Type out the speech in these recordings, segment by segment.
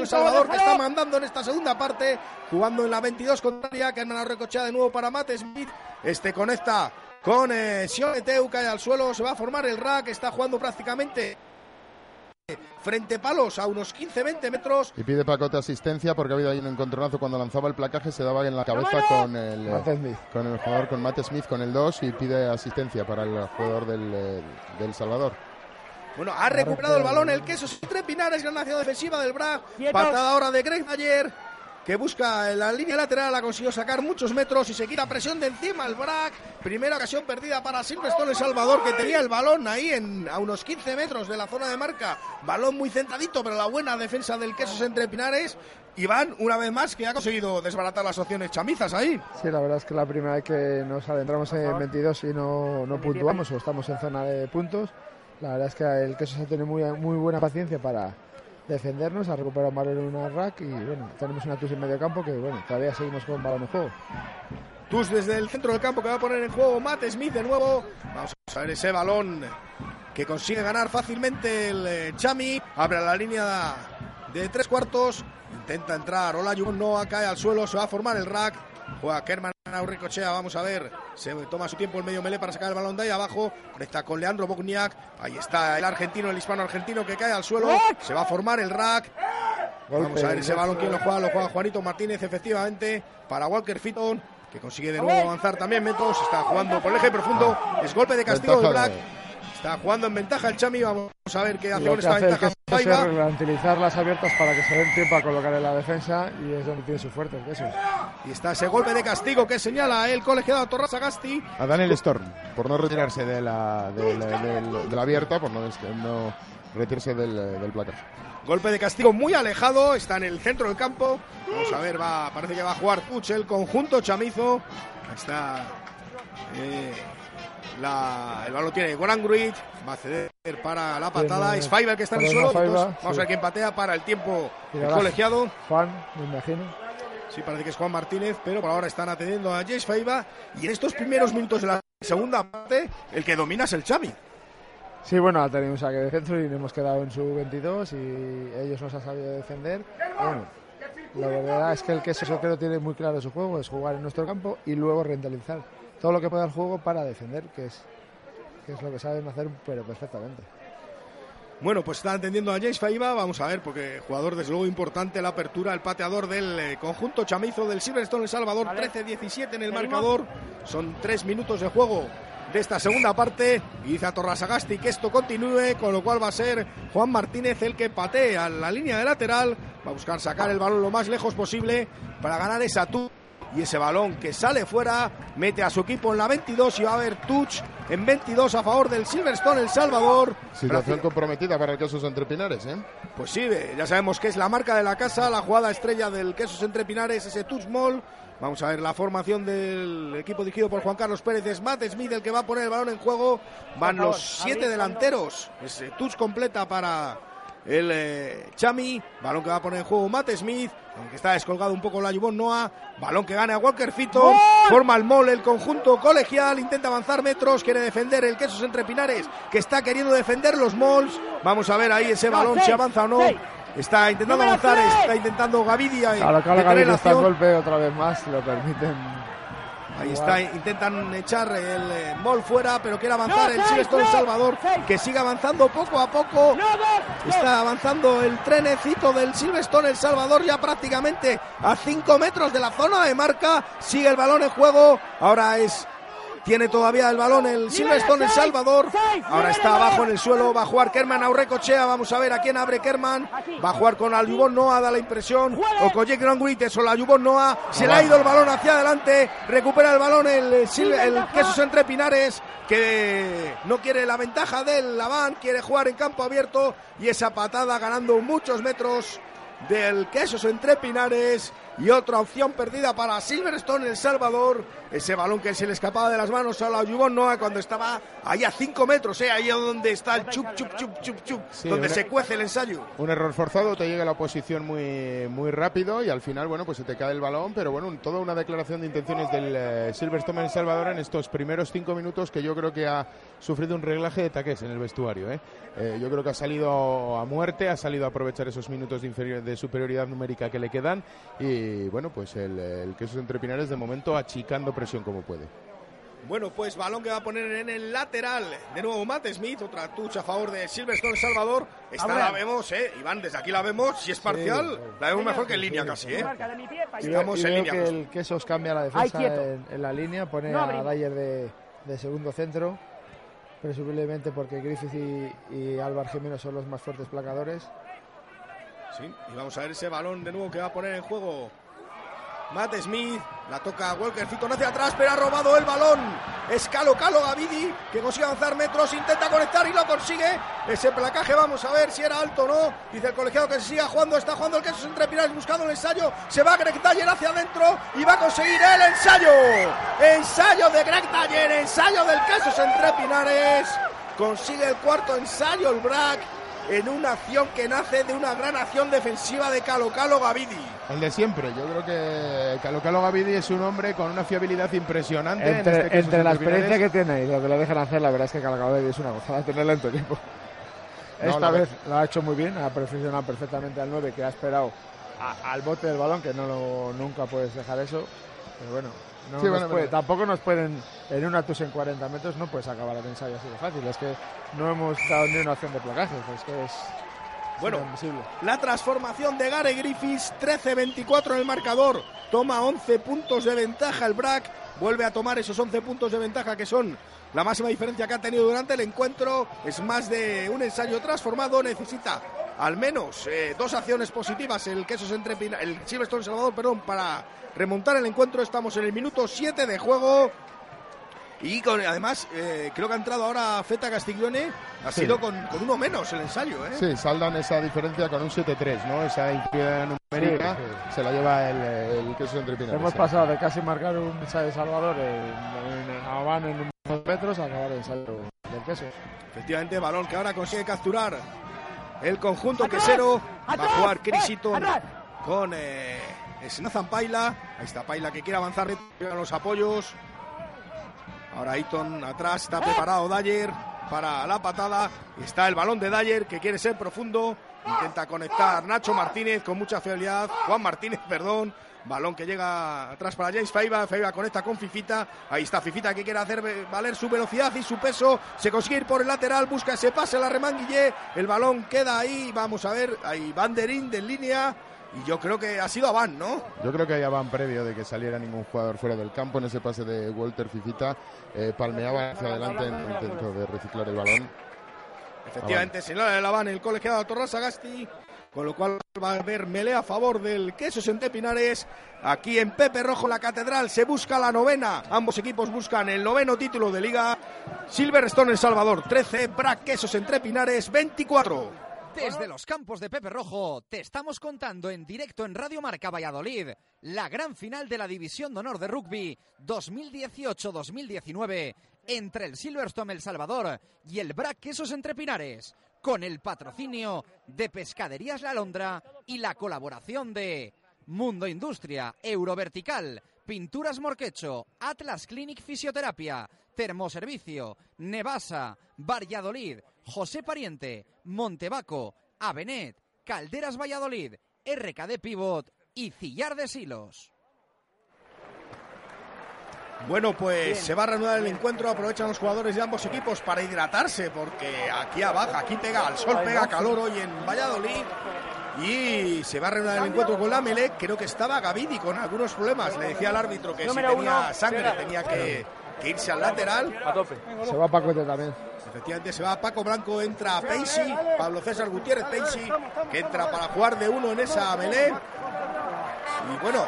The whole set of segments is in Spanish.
El Salvador que está mandando en esta segunda parte, jugando en la 22 contraria, que han recochea de nuevo para Matt Smith. Este conecta con eh, Sioneteu, cae al suelo, se va a formar el rack, está jugando prácticamente frente palos a unos 15-20 metros. Y pide Pacote asistencia porque ha habido ahí un encontronazo cuando lanzaba el placaje, se daba en la cabeza con el, Smith. con el jugador, con Matt Smith, con el 2 y pide asistencia para el jugador del, eh, del Salvador. Bueno, ha recuperado el balón el queso Tres Pinares, gran acción defensiva del Bra. Patada ahora de Greg Mayer, que busca en la línea lateral, ha conseguido sacar muchos metros y se quita presión de encima el Brac. Primera ocasión perdida para Silverstone El Salvador, que tenía el balón ahí en, a unos 15 metros de la zona de marca. Balón muy centradito, pero la buena defensa del queso entre Pinares. Iván, una vez más, que ha conseguido desbaratar las opciones chamizas ahí. Sí, la verdad es que la primera vez que nos adentramos en 22 y no, no puntuamos o estamos en zona de puntos la verdad es que el queso se tiene muy, muy buena paciencia para defendernos, ha recuperado en una rack y bueno, tenemos una TUS en medio campo que bueno, todavía seguimos con balón en juego. TUS desde el centro del campo que va a poner en juego Matt Smith de nuevo. Vamos a ver ese balón que consigue ganar fácilmente el eh, Chami. Abre la línea de tres cuartos. Intenta entrar. Hola, Noah cae al suelo. Se va a formar el rack. Juega Kerman Ricochea, vamos a ver. Se toma su tiempo el medio melee para sacar el balón de ahí abajo. Conecta con Leandro Bogniak. Ahí está el argentino, el hispano argentino que cae al suelo. Se va a formar el rack. Vamos a ver ese balón quién lo juega. Lo juega Juanito Martínez, efectivamente, para Walker Fitton, que consigue de nuevo avanzar también metros. Está jugando por el eje profundo. Es golpe de castigo de Black. Está jugando en ventaja el Chami. Vamos a ver qué hace con esta ventaja. Es las abiertas para que se den tiempo a colocar en la defensa y es donde tiene su fuerte. Y está ese golpe de castigo que señala el colegiado Torras Agasti. A Daniel Storm, por no retirarse de la, de la, abierta, por no, no retirarse del, del Golpe de castigo muy alejado, está en el centro del campo. Vamos a ver, va, parece que va a jugar Puch, el conjunto chamizo. está eh, el balón tiene Goran Gruit, va a ceder para la patada. Es Faiba que está en el suelo. vamos a ver quién patea para el tiempo colegiado. Juan, me imagino. Sí, parece que es Juan Martínez, pero por ahora están atendiendo a Jace Faiba. Y en estos primeros minutos de la segunda parte, el que domina es el Xavi. Sí, bueno, ha tenido un saque de centro y nos hemos quedado en su 22 y ellos nos han sabido defender. Bueno, la verdad es que el queso lo tiene muy claro su juego, es jugar en nuestro campo y luego rentalizar todo lo que pueda el juego para defender, que es, que es lo que saben hacer, pero perfectamente. Bueno, pues está entendiendo a James Faiba, vamos a ver, porque jugador desde luego importante la apertura, el pateador del eh, conjunto chamizo del Silverstone El Salvador, 13-17 en el marcador, son tres minutos de juego de esta segunda parte. Y dice a Torrasagasti que esto continúe, con lo cual va a ser Juan Martínez el que patea la línea de lateral, va a buscar sacar el balón lo más lejos posible para ganar esa tu y ese balón que sale fuera mete a su equipo en la 22 y va a haber touch en 22 a favor del Silverstone El Salvador. Situación comprometida para el Quesos Entre Pinares, ¿eh? Pues sí, ya sabemos que es la marca de la casa, la jugada estrella del Quesos Entre Pinares, ese touch mall. Vamos a ver la formación del equipo dirigido por Juan Carlos Pérez. Es Matt Smith el que va a poner el balón en juego. Van los siete delanteros. Ese touch completa para el eh, Chami. Balón que va a poner en juego Matt Smith. Aunque está descolgado un poco la Yubon Noah. Balón que gana a Walker Fitton. Forma el mole el conjunto colegial. Intenta avanzar metros. Quiere defender el Quesos entre Pinares. Que está queriendo defender los Mols. Vamos a ver ahí ese balón si avanza o no. Está intentando avanzar. Está intentando Gavidia. Gavidia está golpe otra vez más. Lo permiten Ahí está, intentan echar el eh, Mol fuera, pero quiere avanzar el Silverstone El Salvador, que sigue avanzando poco a poco. Está avanzando el trenecito del Silverstone El Salvador, ya prácticamente a 5 metros de la zona de marca. Sigue el balón en juego. Ahora es tiene todavía el balón el Silverstone El Salvador. Ahora está abajo en el suelo. Va a jugar Kerman Aurrecochea. Vamos a ver a quién abre Kerman. Va a jugar con Aljubón Noah, da la impresión. O con Jake Granguites o la Aljubón Noah. Se le ha ido el balón hacia adelante. Recupera el balón el, el Quesos entre Pinares. Que no quiere la ventaja del Laván. Quiere jugar en campo abierto. Y esa patada ganando muchos metros del Quesos entre Pinares. Y otra opción perdida para Silverstone El Salvador. Ese balón que se le escapaba de las manos a la Yubon Noah cuando estaba ahí a 5 metros, ¿eh? ahí donde está el chup, chup, chup, chup, chup, donde se cuece el ensayo. Un error forzado, te llega la oposición muy, muy rápido y al final, bueno, pues se te cae el balón. Pero bueno, toda una declaración de intenciones del eh, Silverstone El Salvador en estos primeros 5 minutos que yo creo que ha sufrido un reglaje de taques en el vestuario. ¿eh? Eh, yo creo que ha salido a muerte, ha salido a aprovechar esos minutos de, de superioridad numérica que le quedan y bueno, pues el, el Quesos Entre Pinares de momento achicando presión como puede. Bueno, pues balón que va a poner en el lateral. De nuevo Matt Smith, otra tucha a favor de Silverstone Salvador. Esta la vemos, ¿eh? Iván, desde aquí la vemos. Si es parcial, la vemos mejor que en línea casi, ¿eh? Estamos en línea. que el Quesos cambia la defensa en, la línea, pone a Dyer de, segundo centro, presumiblemente porque Griffith y, y Álvaro Jiménez son los más fuertes placadores. Sí, y vamos a ver ese balón de nuevo que va a poner en juego Matt Smith, la toca Walker Fitton hacia atrás, pero ha robado el balón. Es Calo Gavidi, que consigue avanzar metros, intenta conectar y lo consigue. Ese placaje, vamos a ver si era alto o no. Dice el colegiado que se siga jugando, está jugando el queso entre Pinares buscando el ensayo. Se va Greg Taller hacia adentro y va a conseguir el ensayo. Ensayo de Greg Taller, ensayo del queso entre Pinares. Consigue el cuarto ensayo el Brack en una acción que nace de una gran acción defensiva de Calo Calo Gavidi. El de siempre, yo creo que Calo Calo Gavidi es un hombre con una fiabilidad impresionante. Entre, este la experiencia que tiene y lo que lo dejan hacer, la verdad es que Calo Calo Gavidi es una gozada tenerlo en tu equipo. Esta vez lo ha hecho muy bien, ha perfeccionado perfectamente al 9 que ha esperado al bote del balón, que no nunca puedes dejar eso. Pero bueno, tampoco nos pueden, en una tus en 40 metros no puedes acabar el ensayo así de fácil. Es que no hemos dado ni una opción de placaje, es que es bueno, la transformación de Gary Griffiths, 13-24 en el marcador, toma 11 puntos de ventaja el Brack, vuelve a tomar esos 11 puntos de ventaja que son la máxima diferencia que ha tenido durante el encuentro, es más de un ensayo transformado, necesita al menos eh, dos acciones positivas el Quesos entre el Silverstone Salvador, perdón, para remontar el encuentro. Estamos en el minuto 7 de juego. Y con, además, eh, creo que ha entrado ahora Feta Castiglione, ha sido con, uno menos el ensayo. ¿eh? Sí, saldan esa diferencia con un 7-3, ¿no? Esa infinidad numérica se la lleva el, el queso entre. Hemos pasado de casi marcar un ensayo de Salvador en, en, en unos metros a acabar el ensayo del queso. Efectivamente, balón que ahora consigue capturar el conjunto quesero. Va a jugar Crisito con eh, Nathan Paila. Ahí está Paila que quiere avanzar a los apoyos. Ahora Aiton atrás, está preparado Dyer para la patada. Está el balón de Dyer que quiere ser profundo. Intenta conectar Nacho Martínez con mucha fidelidad. Juan Martínez, perdón. Balón que llega atrás para James Feiba. Feiba conecta con Fifita. Ahí está Fifita que quiere hacer valer su velocidad y su peso. Se consigue ir por el lateral. Busca ese pase la remanguille. El balón queda ahí. Vamos a ver. Ahí Banderín de línea. Y yo creo que ha sido Aván, ¿no? Yo creo que hay Aván previo de que saliera ningún jugador fuera del campo. En ese pase de Walter Fifita eh, palmeaba hacia adelante en el intento de reciclar el balón. Efectivamente, señala el Aván el colegiado Torras Sagasti con lo cual va a haber melea a favor del Quesos en Pinares. Aquí en Pepe Rojo la Catedral se busca la novena. Ambos equipos buscan el noveno título de liga. Silverstone El Salvador 13, Brac Quesos entre Pinares 24. Desde los campos de Pepe Rojo te estamos contando en directo en Radio Marca Valladolid la gran final de la División de Honor de Rugby 2018-2019 entre el Silverstone El Salvador y el Brac Quesos entre Pinares con el patrocinio de Pescaderías La Londra y la colaboración de Mundo Industria, Eurovertical, Pinturas Morquecho, Atlas Clinic Fisioterapia, Termoservicio, Nevasa, Valladolid, José Pariente, Montebaco, Avenet, Calderas Valladolid, RKD Pivot y Cillar de Silos. Bueno, pues se va a reanudar el encuentro. Aprovechan los jugadores de ambos equipos para hidratarse, porque aquí abajo, aquí pega, el sol pega calor hoy en Valladolid. Y se va a reanudar el encuentro con la Mele. Creo que estaba Gavidi con algunos problemas. Le decía al árbitro que si tenía sangre tenía que, irse al lateral. Se va Paco también. Efectivamente, se va Paco Blanco, entra Peixi, Pablo César Gutiérrez Peixi, que entra para jugar de uno en esa melé. Y bueno,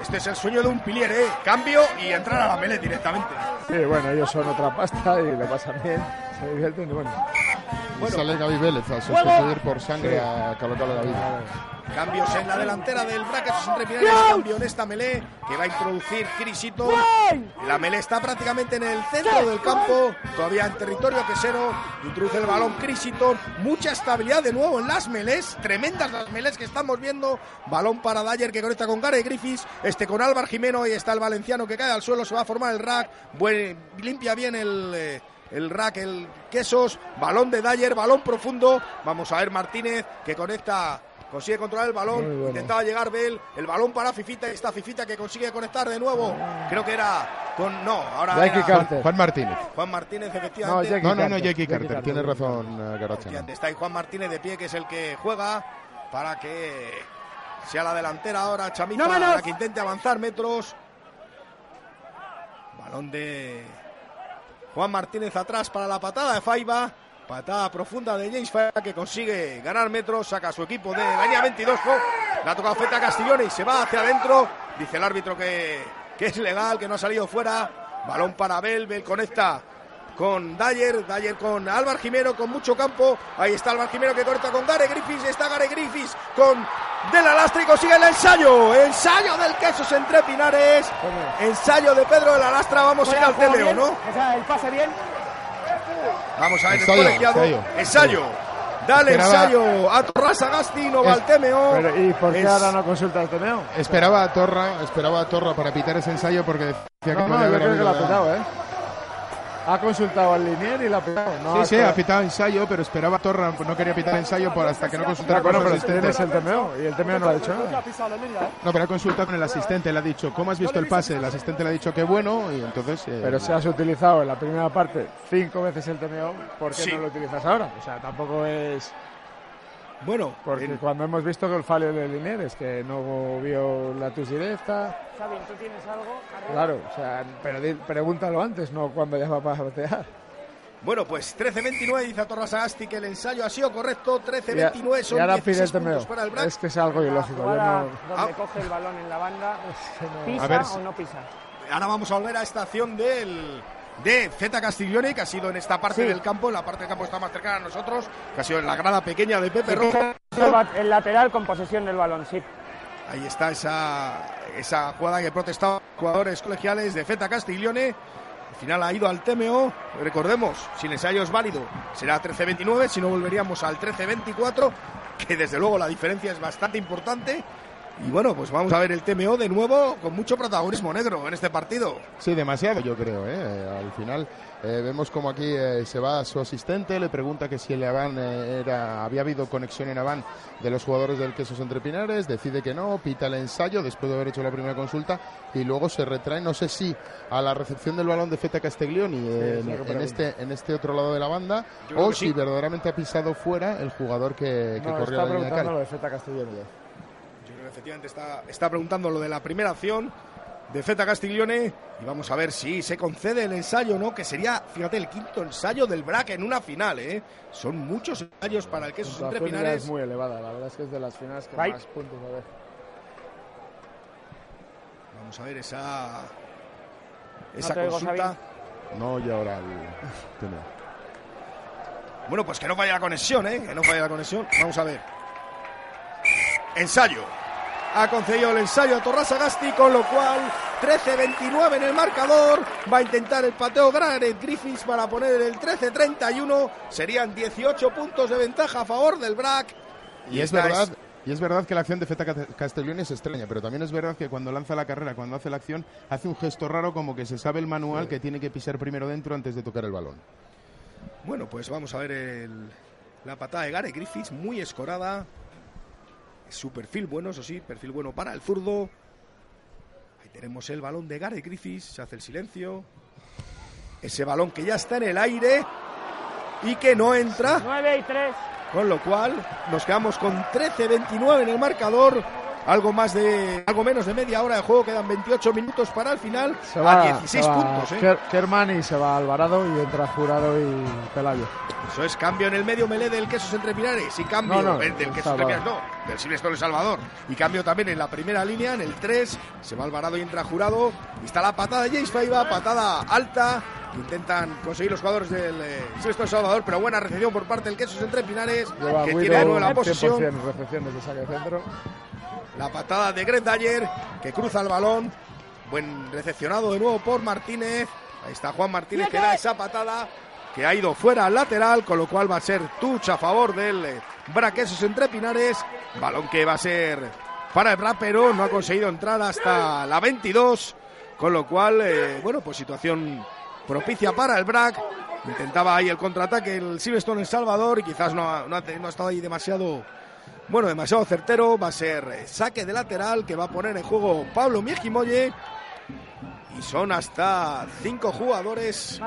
este es el sueño de un pilier, ¿eh? Cambio y entrar a la mele directamente. Sí, bueno, ellos son otra pasta y le pasan bien, se divierten y bueno. Bueno. sale Gaby Vélez a sustituir por sangre a Calocalo David. Cambios en la delantera del entre finales. Cambio en esta melé que va a introducir Crisito. La melé está prácticamente en el centro del campo, todavía en territorio quesero. Introduce el balón Crisito. Mucha estabilidad de nuevo en las melés. Tremendas las melés que estamos viendo. Balón para Dyer que conecta con Gary Griffiths. Este con Álvaro Jimeno. Y está el valenciano que cae al suelo. Se va a formar el rack. limpia bien el. Eh, el rack, el quesos, balón de Dyer, balón profundo. Vamos a ver Martínez que conecta consigue controlar el balón, intentaba llegar Bell, el balón para Fifita, y esta Fifita que consigue conectar de nuevo, creo que era con, no, ahora era Juan, Martínez. Juan Martínez, efectivamente. No, no, no, Jackie Carter, tiene razón uh, Está ahí Juan Martínez de pie, que es el que juega para que sea la delantera ahora Chamita, para que intente avanzar metros. Balón de Juan Martínez atrás para la patada de Faiba. Patada profunda de James Faiba que consigue ganar metros, saca a su equipo de la línea 22. La toca Feta Castellón y se va hacia adentro. Dice el árbitro que, que es legal, que no ha salido fuera. Balón para Bel, Bel conecta con Dyer, Dyer con Álvaro Jimeno, con mucho campo. Ahí está Álvaro Jimeno que corta con Gare Griffiths, está Gare Griffiths con De la Lastra y consigue el ensayo. Ensayo del Quesos entre Pinares. Ensayo de Pedro de la Lastra. Vamos a ir al TVO, ¿no? O sea, el pase bien. Vamos a ver ensayo, el colegiado. Ensayo. Dale ensayo a Torra Sagasti, no va al TMO. ¿Y por qué ahora no consulta el TMO? Esperaba a Torra, esperaba a Torra para pitar ese ensayo porque decía que no, no, yo creo que lo ha pitado, ¿eh? Ha consultado al linier y la ha pitado. No, sí, sí, ha pitado ensayo, pero esperaba a Torra, no quería pitar ensayo por hasta que no consultara con el asistente. es el TMO y el TMO no lo ha dicho nada. No, pero ha consultado con el asistente, le ha dicho, ¿cómo has visto el pase? El asistente le ha dicho que bueno y entonces... Eh, pero si has utilizado en la primera parte cinco veces el TMO, ¿por qué no lo utilizas ahora? O sea, tampoco es... Bueno, porque cuando hemos visto que el fallo de Linier es que no vio la tus directa. Xavi, ¿tú tienes algo? Claro, o sea, pero pregúntalo antes, no cuando ya va para batear. Bueno, pues 13-29 dice a Torras Agasti que el ensayo ha sido correcto. 13-29 son y ahora pide el puntos para el Es que es algo ilógico. Yo no... Donde coge el balón en la banda, ¿pisa a ver, o no pisa? Ahora vamos a volver a esta acción del de Zeta Castiglione, que ha sido en esta parte del campo, la parte del campo está más cercana a nosotros, que ha sido en la grada pequeña de Pepe Rojo. El lateral con posesión del balón, sí. Ahí está esa, esa jugada que protestaban jugadores colegiales de Zeta Castiglione. Al final ha ido al TMO. Recordemos, si el ensayo es válido, será 13-29, si no volveríamos al 13-24, que desde luego la diferencia es bastante importante. Y bueno, pues vamos a ver el TMO de nuevo con mucho protagonismo negro en este partido. Sí, demasiado yo creo. ¿eh? Al final eh, vemos como aquí eh, se va su asistente, le pregunta que si el Aván era, había habido conexión en Aván de los jugadores del Quesos Entre Pinares, decide que no, pita el ensayo después de haber hecho la primera consulta y luego se retrae, no sé si a la recepción del balón de Feta Castiglioni en, este, en este otro lado de la banda o si verdaderamente ha pisado fuera el jugador que, que corrió la línea de Lo de Feta Castiglioni efectivamente está, está preguntando lo de la primera acción de Feta Castiglione y vamos a ver si se concede el ensayo no, que sería, fíjate, el quinto ensayo del BRAC en una final, ¿eh? Son muchos ensayos para el queso entre Pinares. es muy elevada, la verdad es que es de las finales que más puntos a ver. Vamos a ver esa esa consulta. no, y ahora el... Bueno, pues que no vaya la conexión, ¿eh? Que no vaya la conexión. Vamos a ver. Ensayo ha concedido el ensayo a Torrasa Gasti, con lo cual 13-29 en el marcador. Va a intentar el pateo Gareth Griffiths para poner el 13-31. Serían 18 puntos de ventaja a favor del BRAC. Y, es verdad. Y es verdad que la acción de Feta Castellón es extraña, pero también es verdad que cuando lanza la carrera, cuando hace la acción, hace un gesto raro como que se sabe el manual que tiene que pisar primero dentro antes de tocar el balón. Bueno, pues vamos a ver la patada de Gareth Griffiths, muy escorada. Su perfil bueno, eso sí, perfil bueno para el zurdo. Ahí tenemos el balón de Gary Griffiths, se hace el silencio. Ese balón que ya está en el aire y que no entra. 9 y 3. Con lo cual nos quedamos con 13-29 en el marcador algo más de algo menos de media hora de juego, quedan 28 minutos para el final se va, a 16 puntos. ¿eh? Kerman y se va Alvarado y entra Jurado y Pelayo. Eso es cambio en el medio melé del Quesos Entre Pinares y cambio no, del Quesos Entre Pinares, no, del Silvestre El Salvador. Y cambio también en la primera línea, en el 3, se va Alvarado y entra Jurado. Y está la patada de James Faiba, patada alta. Intentan conseguir los jugadores del eh, Silvestre El Salvador, pero buena recepción por parte del Quesos Entre Pinares, que tiene de nuevo la posición. recepciones de saque centro. La patada de Greg Dyer, que cruza el balón. Buen recepcionado de nuevo por Martínez. Ahí está Juan Martínez que da esa patada que ha ido fuera al lateral, con lo cual va a ser touch a favor del eh, Braquesos entre Pinares. Balón que va a ser para el pero no ha conseguido entrar hasta la 22, con lo cual, eh, bueno, pues situación propicia para el Brac. Intentaba ahí el contraataque el Silverstone en Salvador y quizás no no ha estado ahí demasiado Bueno, demasiado certero, va a ser saque de lateral que va a poner en juego Pablo Miejimoye. Y son hasta cinco jugadores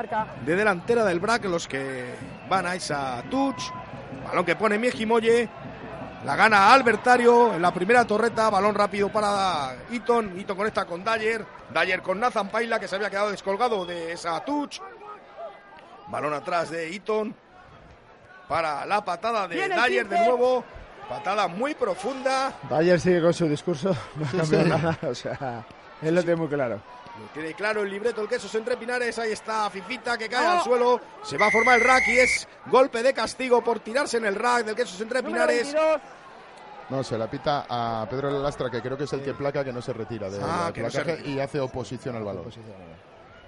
de delantera del BRAC los que van a esa touch. Balón que pone Miejimoye. La gana Albertario en la primera torreta. Balón rápido para Eaton. Eaton conecta con Dyer. Dyer con Nathan Paila que se había quedado descolgado de esa touch. Balón atrás de Eaton. Para la patada de Dyer de nuevo. Patada muy profunda. Dyer sigue con su discurso. No ha cambiado nada. O sea, él lo tiene muy claro. Lo tiene claro el libreto, el queso entre Pinares. Ahí está Fifita que cae al suelo. Se va a formar el rack y es golpe de castigo por tirarse en el rack del queso entre Pinares. No, se la pita a Pedro Lastra, que creo que es el que placa que no se retira del Ah, que no se placaje y hace oposición al balón.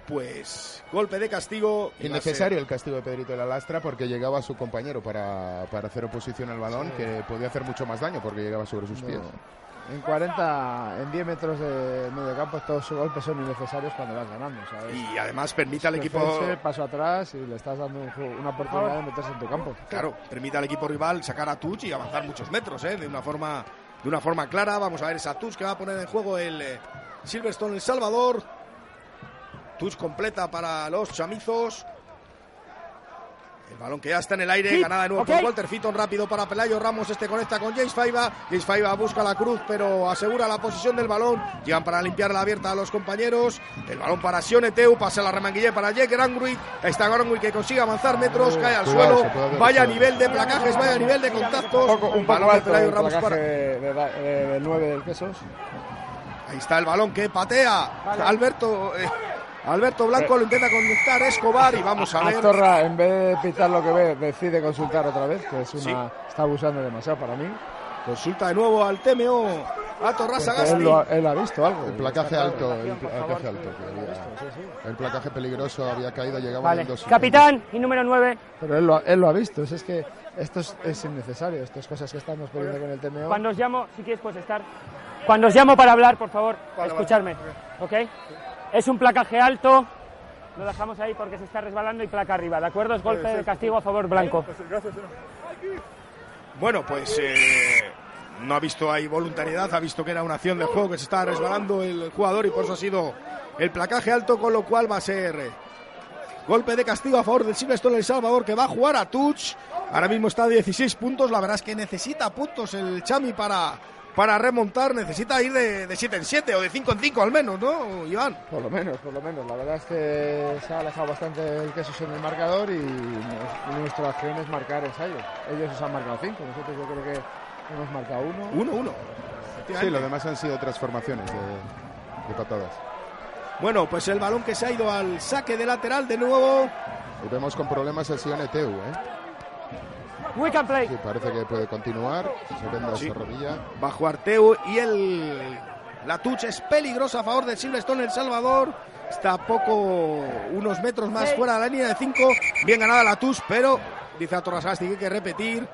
Pues golpe de castigo. Innecesario el castigo de Pedrito de la Lastra porque llegaba su compañero para, para hacer oposición al balón, que podía hacer mucho más daño porque llegaba sobre sus pies. En 40, en 10 metros de medio campo, todos sus golpes son innecesarios cuando vas ganando. ¿sabes? Y además permite al equipo. Paso atrás y le estás dando un juego- una oportunidad de meterse en tu campo. Claro, permite al equipo rival sacar a Tuch y avanzar muchos metros, ¿eh? de una forma de una forma clara. Vamos a ver esa Tuch que va a poner en juego el eh, Silverstone El Salvador. Tuch completa para los chamizos. El balón que ya está en el aire, Sí, ganada de nuevo por Walter Fitton, rápido para Pelayo Ramos, este conecta con James Faiba, James Faiba busca la cruz pero asegura la posición del balón, llegan para limpiar la abierta a los compañeros, el balón para Sioneteu, pasa la remanguille para Jake Granguit, ahí está Granguit que consigue avanzar metros, cae al Cuidado, suelo, vaya nivel de placajes, vaya nivel de contactos, Un poco, un balón poco de Pelayo el Ramos para- de, de, de- del 9 del Quesos. Ahí está el balón que patea. Alberto eh, Alberto Blanco lo intenta conectar Escobar y vamos a ver. Astorra, en vez de pitar lo que ve, decide consultar otra vez, que es una, Sí. está abusando demasiado para mí. Consulta de nuevo al TMO a Torras Porque él, Sagasti. lo ha, él ha visto algo. El placaje alto, el placaje alto. que había- el placaje peligroso había caído, llegaba Vale. dos. Capitán y número 9. Pero él lo, ha- él lo ha visto. Es, es que esto es, es innecesario. Estas cosas que estamos poniendo con el TMO. Cuando os llamo, si quieres puedes estar. Cuando os llamo para hablar, por favor, escucharme. ¿Ok? Es un placaje alto. Lo dejamos ahí porque se está resbalando y placa arriba. ¿De acuerdo? Es golpe de castigo a favor blanco. Bueno, pues eh, no ha visto ahí voluntariedad, ha visto que era una acción de juego que se estaba resbalando el jugador y por eso ha sido el placaje alto, con lo cual va a ser golpe de castigo a favor del Silverstone El Salvador que va a jugar a Touch. Ahora mismo está a 16 puntos, la verdad es que necesita puntos el Chami para, para remontar, necesita ir de, de 7 en 7 o de 5 en 5 al menos, ¿no, Iván? Por lo menos, por lo menos. La verdad es que se ha alejado bastante el queso en el marcador y nuestra acción es marcar ensayo. Ellos nos han marcado 5, nosotros yo creo que hemos marcado uno. 1-1. Sí, lo demás han sido transformaciones de, de patadas. Bueno, pues el balón que se ha ido al saque de lateral de nuevo. Y vemos con problemas el Sion Eteu, ¿eh? We can play. Sí, parece que puede continuar. Se venda Sí. esa rodilla. Va a jugar Teu y el la touch es peligrosa a favor del Silverstone El Salvador. Está a poco, unos metros más Sí. fuera de la línea de 5. Bien ganada la touch, pero dice a Torrasasti que hay que repetir.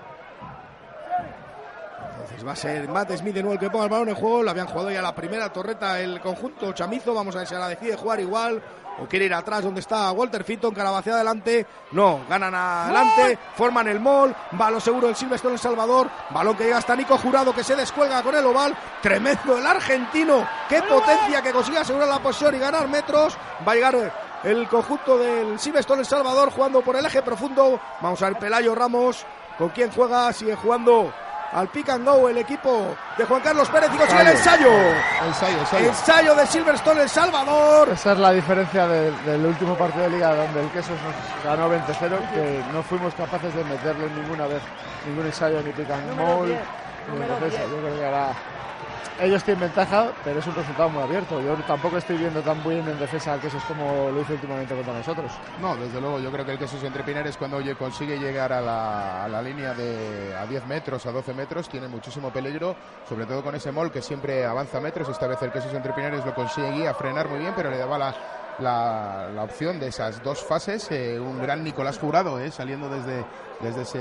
Entonces va a ser Matt Smith de nuevo el que ponga el balón en juego. Lo habían jugado ya la primera torreta el conjunto chamizo. Vamos a ver si ahora decide jugar igual. O quiere ir atrás donde está Walter Fitton, hacia adelante. No, ganan adelante, forman el mall. Va lo seguro el Silverstone El Salvador. Balón que llega hasta Nico Jurado, que se descuelga con el oval. Tremendo el argentino. Qué potencia que consigue asegurar la posición y ganar metros. Va a llegar el conjunto del Silverstone El Salvador jugando por el eje profundo. Vamos a ver Pelayo Ramos. ¿Con quién juega? Sigue jugando al pick and go el equipo de Juan Carlos Pérez y consigue el ensayo. Ensayo, ensayo. Ensayo de Silverstone El Salvador. Esa es la diferencia del, del último partido de liga donde el Quesos nos ganó 20-0, que no fuimos capaces de meterle ninguna vez ningún ensayo ni pick and Número roll, 10, ni número defensa. 10. Yo creo que ahora ellos tienen ventaja, pero es un resultado muy abierto. Yo tampoco estoy viendo tan bien en defensa al Quesos como lo hizo últimamente contra nosotros. No, desde luego, yo creo que el queso entre Pinares cuando oye, consigue llegar a la, a la línea de a 10 metros, a 12 metros, tiene muchísimo peligro, sobre todo con ese mol que siempre avanza metros. Esta vez el queso entre Pinares lo consigue a frenar muy bien, pero le daba la, la, la opción de esas dos fases. eh, un gran Nicolás Jurado, eh, saliendo desde, desde, ese,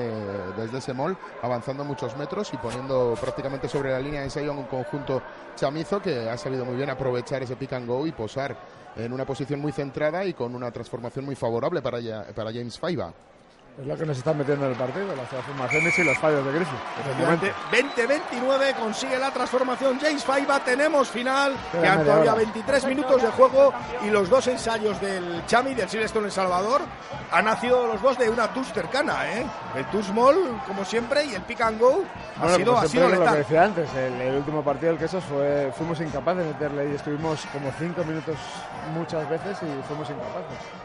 desde ese mol, avanzando muchos metros y poniendo prácticamente sobre la línea de ensayo un conjunto chamizo que ha sabido muy bien aprovechar ese pick and go y posar en una posición muy centrada y con una transformación muy favorable para, ya- para James Faiba. Es lo que nos están metiendo en el partido, las transformaciones y los fallos de Griffith. 20-29 consigue la transformación James Faiba. Tenemos final. Quedan todavía 23 minutos de juego y los dos ensayos del Chami del Silverstone en Salvador han nacido los dos de una touch cercana. ¿eh? El touch small, como siempre, y el pick and go ha sido, ha sido letal. Lo que decía antes, el, el, último partido del Quesos fue, fuimos incapaces de meterle y estuvimos como 5 minutos muchas veces y fuimos incapaces.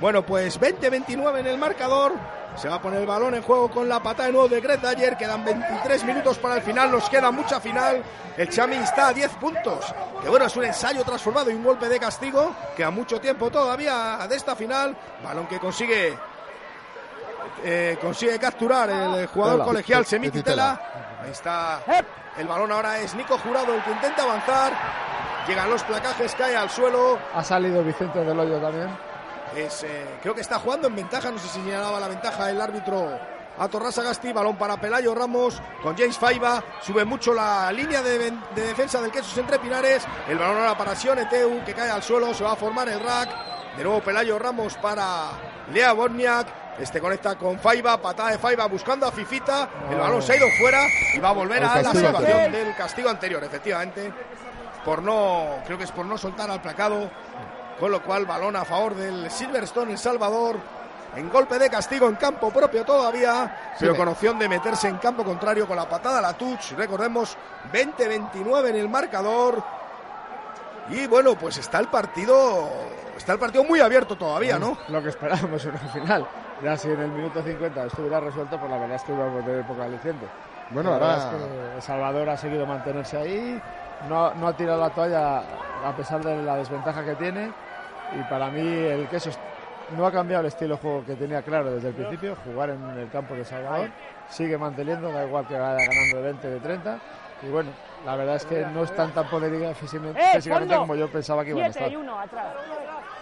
Bueno, pues 20-29 en el marcador. Se va a poner el balón en juego con la patada de nuevo de Greg Dyer. Quedan 23 minutos para el final. Nos queda mucha final. El Chami está a 10 puntos. Que bueno, es un ensayo transformado y un golpe de castigo. Queda mucho tiempo todavía de esta final. Balón que consigue eh, consigue capturar el jugador colegial Semititela. Ahí está. El balón ahora es Nico Jurado el que intenta avanzar. Llegan los placajes, cae al suelo. Ha salido Vicente del Hoyo también. Es, eh, creo que está jugando en ventaja, no sé si señalaba la ventaja el árbitro a Torrasa Gasti, balón para Pelayo Ramos con James Faiba, sube mucho la línea de, de defensa del Quesos entre Pinares, el balón ahora para Sioneteu que cae al suelo, se va a formar el rack, de nuevo Pelayo Ramos para Lea Borniak, este conecta con Faiba, patada de Faiba buscando a Fifita, el balón se ha ido fuera y va a volver a la situación del castigo anterior, efectivamente, por no, creo que es por no soltar al placado con lo cual balón a favor del Silverstone El Salvador. En golpe de castigo en campo propio todavía, pero con opción de meterse en campo contrario con la patada a la touch. Recordemos, 20-29 en el marcador. Y bueno, pues está el partido. Está el partido muy abierto todavía, ¿no? Lo que esperábamos en el final. Ya si en el minuto 50 estuviera resuelto, pues la verdad es que iba a tener poca aliciente. Bueno, ahora es que El Salvador ha seguido mantenerse ahí, no, no ha tirado la toalla a pesar de la desventaja que tiene y para mí el queso no ha cambiado el estilo de juego que tenía claro desde el principio, jugar en el campo de Salvador, sigue manteniendo, da igual que vaya ganando de 20, de 30, y bueno, la verdad es que no están tan poderosa físicamente, ¡Eh, físicamente como yo pensaba que iban a estar.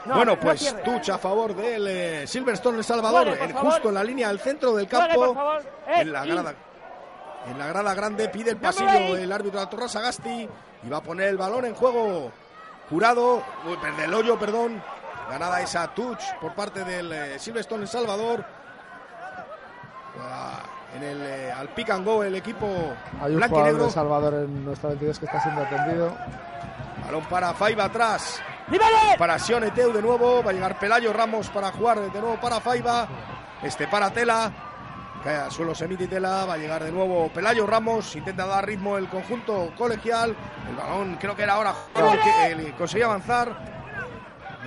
No, bueno, pues no Tuch a favor del eh, Silverstone El Salvador, el justo en la línea del centro del campo, eh, en la grada. En la grada grande pide el pasillo el árbitro de la Torre Sagasti y va a poner el balón en juego Jurado, del hoyo, perdón. Ganada esa touch por parte del eh, Silverstone El Salvador. Ah, en el, eh, al pick and go el equipo Hay un jugador de Salvador en nuestra 22 que está siendo atendido. Balón para Faiba atrás. Para Sioneteu de nuevo. Va a llegar Pelayo Ramos para jugar de nuevo para Faiba. Este para Tela. Cae al suelo Semititela. Va a llegar de nuevo Pelayo Ramos. Intenta dar ritmo el conjunto colegial. El balón creo que era ahora que conseguía avanzar.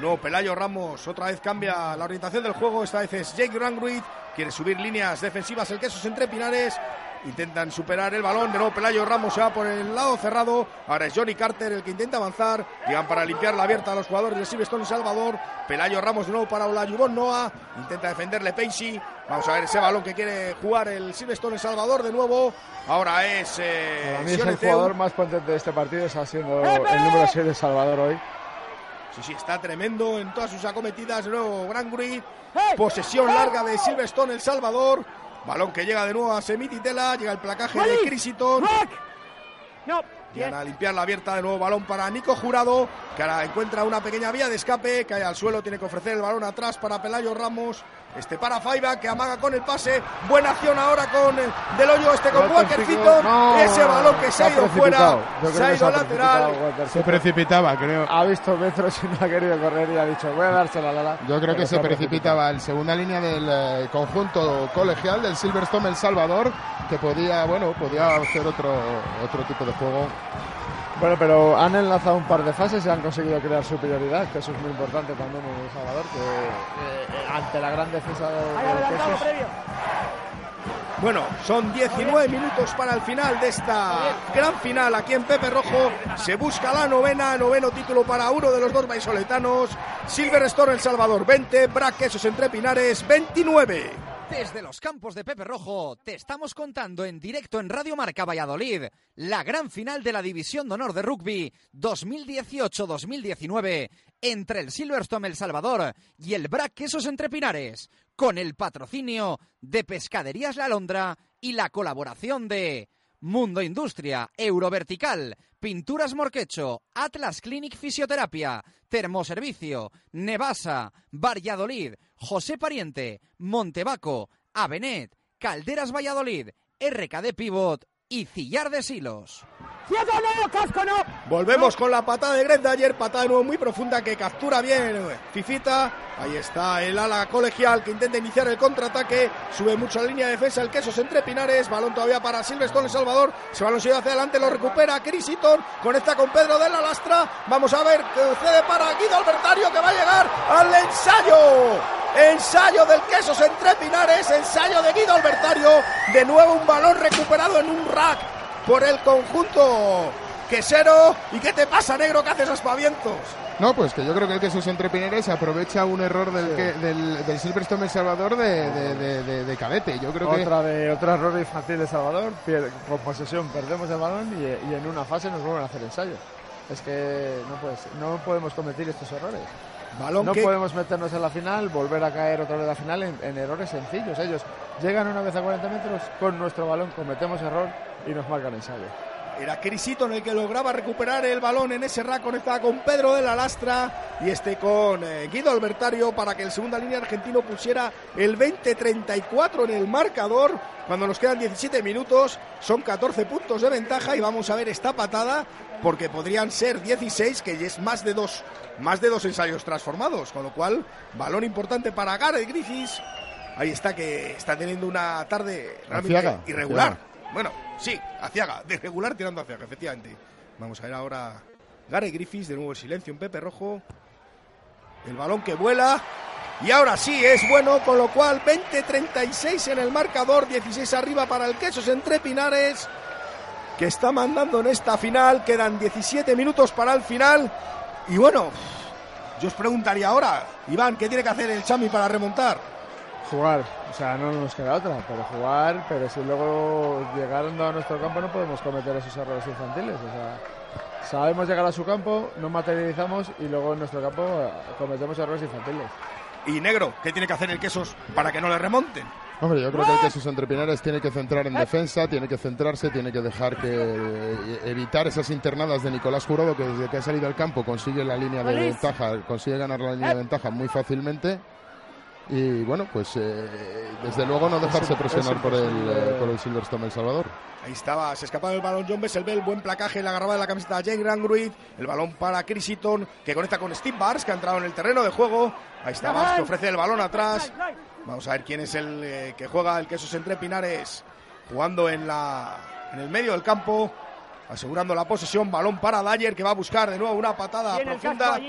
No, Pelayo Ramos otra vez cambia la orientación del juego. Esta vez es Jake Rangruid. Quiere subir líneas defensivas el Quesos entre Pinares. Intentan superar el balón. De nuevo Pelayo Ramos se va por el lado cerrado. Ahora es Johnny Carter el que intenta avanzar. Llegan para limpiar la abierta a los jugadores de Silverstone y Salvador. Pelayo Ramos de nuevo para Olayubon Noah. Intenta defenderle Peixi. Vamos a ver ese balón que quiere jugar el Silverstone El Salvador de nuevo. Ahora es. Eh, Para mí es el jugador más potente de este partido. Está siendo el número 6 de Salvador hoy. Sí, sí, está tremendo en todas sus acometidas. De nuevo, Gran Grid. Posesión larga de Silverstone El Salvador. Balón que llega de nuevo a Semititela. Llega el placaje de Crisiton. No. Llegan a limpiar la abierta de nuevo balón para Nico Jurado, que ahora encuentra una pequeña vía de escape, cae al suelo, tiene que ofrecer el balón atrás para Pelayo Ramos. Este para Faiba, que amaga con el pase. Buena acción ahora con eh, Del Hoyo, este con Walkercito. No, ese balón que se ha ido fuera, se ha ido lateral. precipitado. Se precipitaba, creo. Ha visto metros y no ha querido correr y ha dicho, voy a dársela a la Yo creo que se precipitaba en segunda línea del eh, conjunto colegial del Silverstone El Salvador, que podía, bueno, podía hacer otro, otro tipo de juego. Bueno, pero han enlazado un par de fases y han conseguido crear superioridad, que eso es muy importante también en El Salvador, que eh, ante la gran defensa de, de. Bueno, son 19 minutos para el final de esta gran final aquí en Pepe Rojo. Se busca la novena, noveno título para uno de los dos vallisoletanos. Silverstone El Salvador 20, Braquesos entre Pinares 29. Desde los campos de Pepe Rojo te estamos contando en directo en Radio Marca Valladolid la gran final de la División de Honor de Rugby 2018-2019 entre el Silverstone El Salvador y el Brac Quesos Entre Pinares, con el patrocinio de Pescaderías La Londra y la colaboración de Mundo Industria, Eurovertical, Pinturas Morquecho, Atlas Clinic Fisioterapia, Termoservicio, Nevasa, Valladolid, José Pariente, Montevaco, Avenet, Calderas Valladolid, RKD Pivot y Cillar de Silos. Volvemos con la patada de Grenda ayer, patada de nuevo muy profunda que captura bien Fifita. Ahí está el ala colegial que intenta iniciar el contraataque. Sube mucho la línea de defensa el Quesos entre Pinares. Balón todavía para Silverstone El Salvador. Se balón hacia adelante, lo recupera Crisiton. Conecta con Pedro de la Lastra. Vamos a ver qué sucede para Guido Albertario que va a llegar al ensayo. Ensayo del Quesos entre Pinares. Ensayo de Guido Albertario. De nuevo un balón recuperado en un rack por el conjunto quesero. ¿Y qué te pasa, negro, que haces aspavientos? No, pues que yo creo que el queso entre Pinares aprovecha un error del, que, del, del Silverstone El Salvador de, de, de, de, cadete. Yo creo Otra que... de, otro error infantil de Salvador, pier- con posesión perdemos el balón y, y en una fase nos vuelven a hacer ensayo. Es que no, puede ser, no podemos cometer estos errores. Balón No que podemos meternos en la final, volver a caer otra vez en la final en, en errores sencillos. Ellos llegan una vez a 40 metros con nuestro balón, cometemos error y nos marcan ensayo. Era Crisito en el que lograba recuperar el balón en ese rack. Conectaba con Pedro de la Lastra y este con eh, Guido Albertario para que el segunda línea argentino pusiera el 20-34 en el marcador. Cuando nos quedan 17 minutos, son 14 puntos de ventaja y vamos a ver esta patada porque podrían ser 16, que es más de dos, más de dos ensayos transformados. Con lo cual, balón importante para Gareth Griffiths. Ahí está que está teniendo una tarde realmente irregular. Bueno, sí, Aciaga, de regular tirando hacia efectivamente. Vamos a ver ahora Gary Griffiths, de nuevo en silencio en Pepe Rojo. El balón que vuela. Y ahora sí es bueno, con lo cual 20-36 en el marcador, 16 arriba para el Quesos entre Pinares, que está mandando en esta final. Quedan 17 minutos para el final. Y bueno, yo os preguntaría ahora, Iván, ¿qué tiene que hacer el Chami para remontar? Jugar, o sea, no nos queda otra, pero jugar, pero si luego llegando a nuestro campo no podemos cometer esos errores infantiles. O sea, sabemos llegar a su campo, no materializamos y luego en nuestro campo eh, cometemos errores infantiles. Y negro, ¿qué tiene que hacer el Quesos para que no le remonten? Hombre, yo creo que el quesos entre Pinares tiene que centrar en defensa, tiene que centrarse, tiene que dejar que eh, evitar esas internadas de Nicolás Jurado, que desde que ha salido al campo consigue la línea de ventaja, consigue ganar la línea de ventaja muy fácilmente. Y bueno, pues eh, desde luego no dejarse presionar por el, por el Silverstone El Salvador. Ahí estaba, se escapaba el balón John Besselbel, buen placaje, la agarraba de la camiseta de Jane Grangruid, el balón para Chris Eaton, que conecta con Steve Bars, que ha entrado en el terreno de juego. Ahí está Bars, que ofrece el balón atrás. Vamos a ver quién es el eh, que juega el quesos entre Pinares, jugando en, la, en el medio del campo, asegurando la posesión, balón para Dyer, que va a buscar de nuevo una patada el profunda.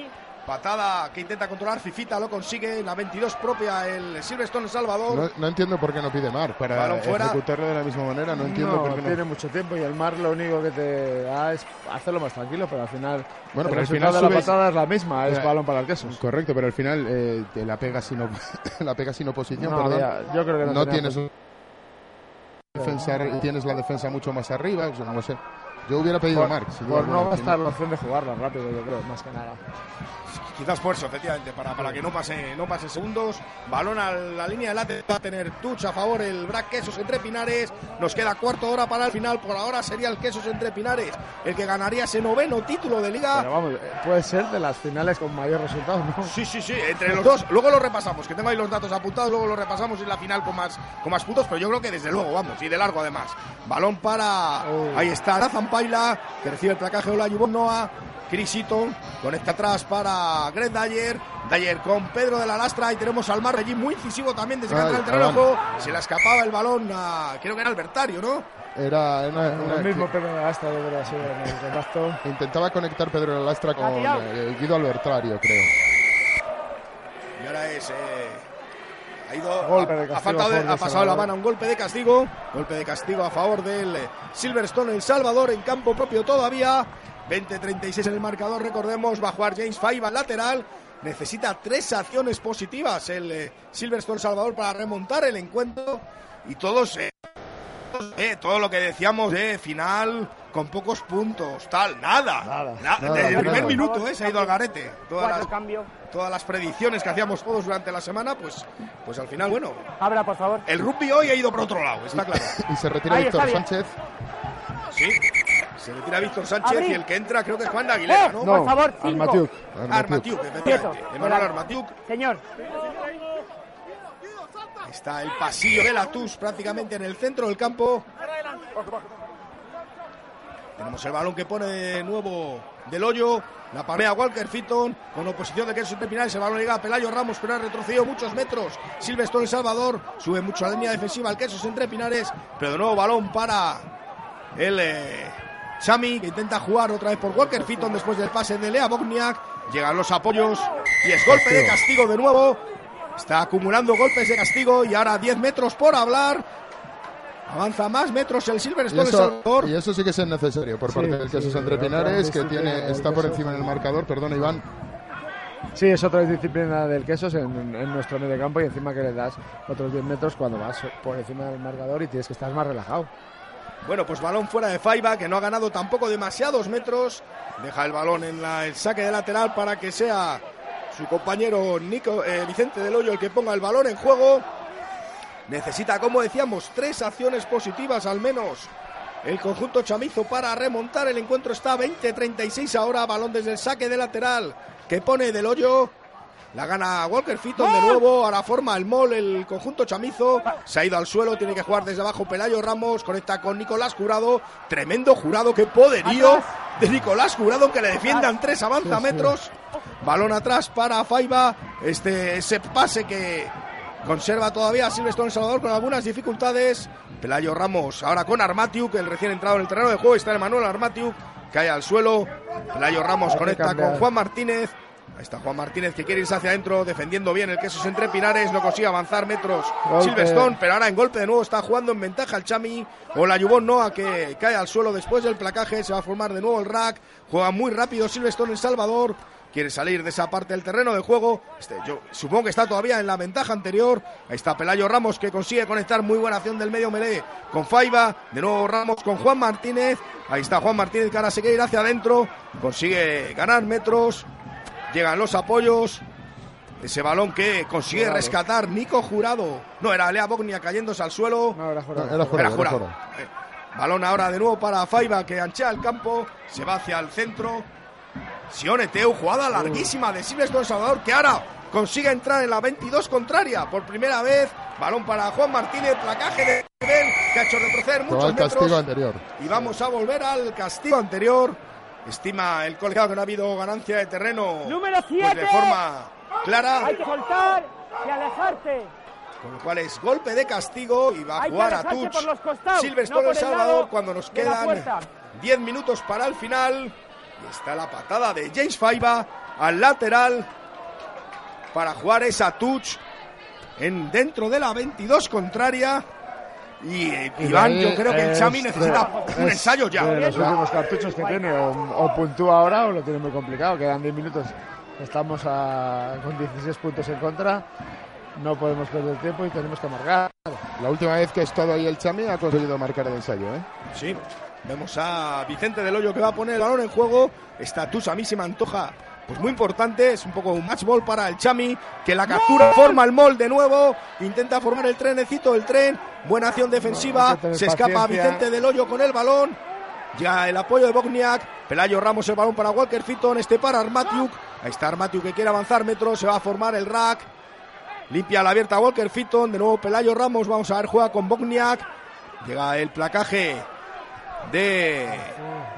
Patada que intenta controlar Fifita, lo consigue, la 22 propia el Silverstone El Salvador. No, no entiendo por qué no pide Mar para ejecutarlo de la misma manera. No entiendo no, por qué no. tiene mucho tiempo y el mar lo único que te da es hacerlo más tranquilo, pero al final, Bueno, el pero al resultado final de la patada es la misma, es Ya. balón para el queso. Correcto, pero al final eh, te la pega sin, op- la pega sin oposición. No, perdón. ya, yo creo que no, tienes un- defensa tienes la defensa mucho más arriba, o sea, no sé. Yo hubiera pedido por, a sin duda por no gastar la opción de jugarla rápido, yo creo, más que nada. Quizás eso, efectivamente, para, para que no pase, no pase segundos. Balón a la línea de late, va a tener Tuch a favor el Brac Quesos entre Pinares. Nos queda cuarto hora para el final. Por ahora sería el Quesos entre Pinares el que ganaría ese noveno título de liga. Pero vamos, puede ser de las finales con mayor resultado, ¿no? Sí, sí, sí, entre los dos. Luego lo repasamos, que tengo ahí los datos apuntados, luego lo repasamos en la final con más, con más puntos, pero yo creo que desde luego, vamos, y de largo además. Balón para. Oh. Ahí está Nathan Paila, que recibe el placaje de Olajuwon Noah. Chris Eaton, conecta atrás para Greg Dyer. Dyer con Pedro de la Lastra. Y tenemos al Mar allí muy incisivo también desde que el terreno de juego. Se le escapaba el balón a. Creo que era Albertario, ¿no? Era el mismo Pedro de Astra, yo creo, ha sido en el contacto. intentaba conectar Pedro Lastra con Ha tirado. eh, Guido Albertario, creo. Y ahora es. eh, ha ido. Golpe faltado de- pasado la mano un golpe de castigo. Golpe de castigo a favor del eh, Silverstone El Salvador en campo propio todavía. 20-36 en el marcador, recordemos. Va a jugar James Faiba al lateral. Necesita tres acciones positivas el eh, Silverstone El Salvador para remontar el encuentro. Y todos. eh, eh, todo lo que decíamos de final con pocos puntos, tal, nada. Nada. Na- Nada, desde el nada. primer minuto eh, se ha ido al garete. Todas Cuatro las, cambio. todas las predicciones que hacíamos todos durante la semana, pues, pues al final, bueno, Abra, por favor. el rugby hoy ha ido por otro lado, está claro. Y se retira Ahí Víctor. Sánchez. Sí, se retira Víctor Sánchez Abrí. y el que entra creo que es Juan de Aguilera, ¡Eh! ¿no? Por favor, cinco. Armatiuk. Armatiuk, efectivamente. Emanuel. Armatiuk. Señor, Está el pasillo de la TUS prácticamente en el centro del campo. Tenemos el balón que pone de nuevo del hoyo. La palmea Walker Fitton con oposición de Queso Terminales. El balón llega a Pelayo Ramos, pero ha retrocedido muchos metros. Silvestre El Salvador sube mucho la línea defensiva al Quesos entre Pinares. Pero de nuevo balón para el eh, Chami que intenta jugar otra vez por Walker Fitton después del pase de Lea Bogniak. Llegan los apoyos y es golpe de castigo de nuevo. Está acumulando golpes de castigo y ahora 10 metros por hablar. Avanza más metros el Silverstone Y eso, Salvador. y eso sí que es necesario por Sí, parte del sí, Quesos sí, otra Pinares, que tiene, del está por encima en el marcador. Perdona, Iván. Sí, es otra disciplina del quesos en, en nuestro medio campo y encima que le das otros 10 metros cuando vas por encima del marcador y tienes que estar más relajado. Bueno, pues balón fuera de Faiba, que no ha ganado tampoco demasiados metros. Deja el balón en la- el saque de lateral para que sea su compañero Nico, eh, Vicente del Hoyo el que ponga el balón en juego. Necesita, como decíamos, tres acciones positivas al menos. El conjunto chamizo para remontar el encuentro está 20-36 ahora. Balón desde el saque de lateral que pone del hoyo. La gana Walker Fitton de nuevo. Ahora forma el mol el conjunto chamizo. Se ha ido al suelo. Tiene que jugar desde abajo Pelayo Ramos. Conecta con Nicolás Jurado. Tremendo Jurado. Qué poderío de Nicolás Jurado que le defiendan tres avanza metros. Balón atrás para Faiba. Este, ese pase que conserva todavía a Silvestre El Salvador con algunas dificultades. Pelayo Ramos ahora con Armatiuk, el recién entrado en el terreno de juego. Está Emanuel Armatiuk. Cae al suelo. Pelayo Ramos conecta con Juan Martínez. Ahí está Juan Martínez que quiere irse hacia adentro, defendiendo bien el queso entre Pinares, no consigue avanzar metros Golpe. Silverstone, pero ahora en golpe de nuevo está jugando en ventaja el Chami, o la Yubón Noa que cae al suelo después del placaje, se va a formar de nuevo el rack, juega muy rápido Silverstone en Salvador, quiere salir de esa parte del terreno de juego, este, yo supongo que está todavía en la ventaja anterior, ahí está Pelayo Ramos que consigue conectar muy buena acción del medio melee con Faiba, de nuevo Ramos con Juan Martínez, ahí está Juan Martínez que ahora se quiere ir hacia adentro, consigue ganar metros, Llegan los apoyos. Ese balón que consigue Jurado. rescatar Nico Jurado. No, era Lea Bognia cayéndose al suelo. No, era jurado. era Era jurado, era Jurado. jurado. Eh, Balón ahora de nuevo para Faiba que anchea el campo. Se va hacia el centro. Sione Teu, jugada larguísima de Silvestre Salvador que ahora consigue entrar en la 22 contraria por primera vez. Balón para Juan Martínez, placaje de nivel que ha hecho retroceder muchos el castigo metros. anterior. Y vamos a volver al castigo anterior. Estima el colegiado que no ha habido ganancia de terreno Número pues, de siete. forma clara. Hay que soltar y alejarte. Con lo cual es golpe de castigo y va a jugar a Tuch. Silverstone no El Salvador cuando nos quedan puerta. 10 minutos para el final. Y está la patada de James Faiba al lateral para jugar esa Tuch en dentro de la 22 contraria. Y eh, Iván, yo creo que el Chami de- necesita un ensayo ya. De los últimos cartuchos que tiene, o, o puntúa ahora o lo tiene muy complicado. Quedan 10 minutos. Estamos a- con 16 puntos en contra. No podemos perder tiempo y tenemos que marcar. La última vez que ha estado ahí el Chami ha conseguido marcar el ensayo, ¿eh? Sí, vemos a Vicente del Hoyo que va a poner el balón en juego. Esta Tuch a mí se me antoja pues muy importante. Es un poco un match ball para el Chami que la captura, forma el mol de nuevo. Intenta formar el trenecito del tren. Buena acción defensiva. Se escapa paciencia. Vicente del Hoyo con el balón. Ya el apoyo de Bogniak. Pelayo Ramos el balón para Walker Fitton. Este para Armatiuk. Ahí está Armatiuk que quiere avanzar metros. Se va a formar el rack. Limpia la abierta Walker Fitton. De nuevo Pelayo Ramos. Vamos a ver, juega con Bogniak. Llega el placaje de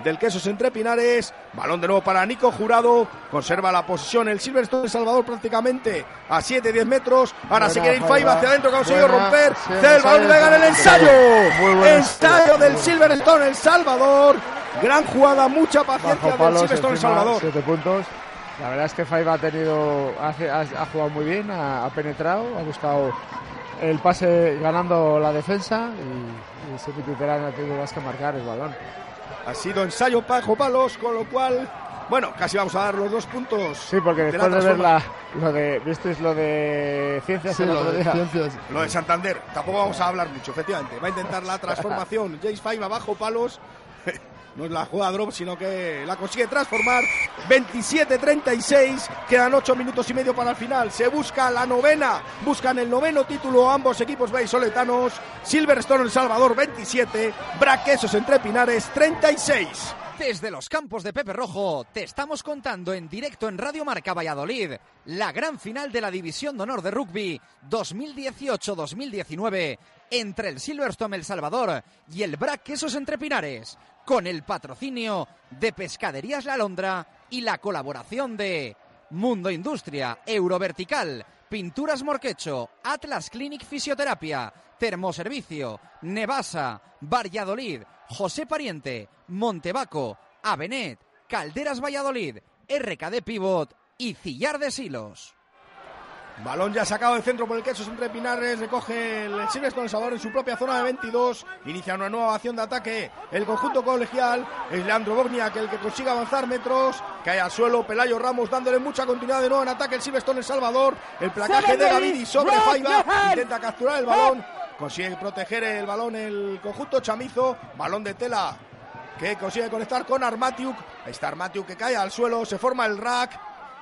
del Quesos entre Pinares. Balón de nuevo para Nico Jurado. Conserva la posición el Silverstone de Salvador prácticamente a 7-10 metros. Ahora se Buena, quiere ir Faiba hacia adentro. que ha conseguido romper. Sí, el balón le el ensayo. Ensayo del Silverstone El Salvador. Gran jugada, mucha paciencia del Silverstone El Salvador. siete puntos. La verdad es que Faiba ha tenido, hace- ha, ha jugado muy bien, ha, ha penetrado, ha buscado el pase ganando la defensa y, y se tendrán que marcar el balón. Ha sido ensayo bajo palos, con lo cual, bueno, casi vamos a dar los dos puntos. Sí, porque de después la de ver la, lo de, ¿visteis lo de ciencias Sí, lo de ciencias. Lo de Santander, tampoco vamos a hablar mucho, efectivamente. Va a intentar la transformación. James Five abajo palos. No es la juega drop, sino que la consigue transformar. 27-36. Quedan 8 minutos y medio para el final. Se busca la novena. Buscan el noveno título ambos equipos vallisoletanos. Silverstone El Salvador 27. Braquesos entre Pinares 36. Desde los campos de Pepe Rojo te estamos contando en directo en Radio Marca Valladolid la gran final de la División de Honor de Rugby 2018-2019 entre el Silverstone El Salvador y el Brac Quesos Entre Pinares, con el patrocinio de Pescaderías La Londra y la colaboración de Mundo Industria, Eurovertical, Pinturas Morquecho, Atlas Clinic Fisioterapia, Termoservicio, Nevasa, Valladolid, José Pariente, Montebaco, Avenet, Calderas Valladolid, RKD Pivot y Cillar de Silos. Balón ya sacado de centro por el queso entre Pinares, recoge el Silverstone El Salvador en su propia zona de 22, inicia una nueva acción de ataque, el conjunto colegial, es Leandro Bogniak el que consigue avanzar metros, cae al suelo, Pelayo Ramos dándole mucha continuidad de nuevo en ataque el Silverstone El Salvador, el placaje de Gavidi sobre Faiba, intenta capturar el balón, consigue proteger el balón el conjunto chamizo, balón de tela que consigue conectar con Armatiuk, ahí está Armatiuk que cae al suelo, se forma el rack,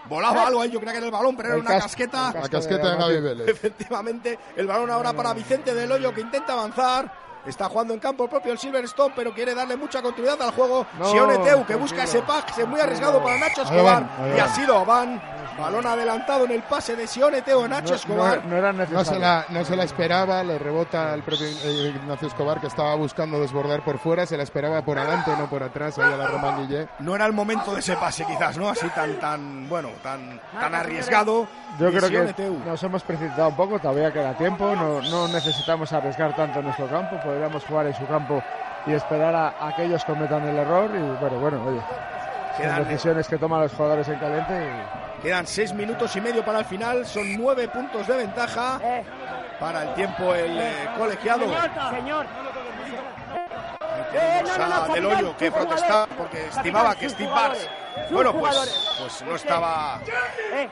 Volaba algo ahí, yo creía que era el balón, pero era una cas- casqueta. La casqueta de Gaby Vélez. Efectivamente, el balón ahora para Vicente del Hoyo que intenta avanzar. Está jugando en campo propio el Silverstone, pero quiere darle mucha continuidad al juego. No, Sione Teu que busca ese pack, es muy arriesgado para Nacho Ahí Escobar. van, ahí Y ha sido Van. Balón adelantado en el pase de Sione Teu a Nacho No, Escobar. no- no era No necesario. se, la, no se la esperaba, le rebota el propio eh, Ignacio Escobar que estaba buscando desbordar por fuera, se la esperaba por adelante, no por atrás, ahí a la Román Guillé. No era el momento de ese pase, quizás, ¿no? Así tan, tan, bueno, tan, tan arriesgado. Yo creo Sione que Teu. nos hemos precipitado un poco, todavía queda tiempo, no, no necesitamos arriesgar tanto en nuestro campo, podríamos jugar en su campo y esperar a, a que ellos cometan el error y bueno, bueno, oye, son Quedan- decisiones que toman los jugadores en caliente Quedan seis minutos y medio para el final, son nueve puntos de ventaja Eh, para el tiempo el eh, colegiado. señor, Eh, no, Del Hoyo que protestaba porque estimaba que Steve. Barnes, bueno, pues, pues no estaba, Eh,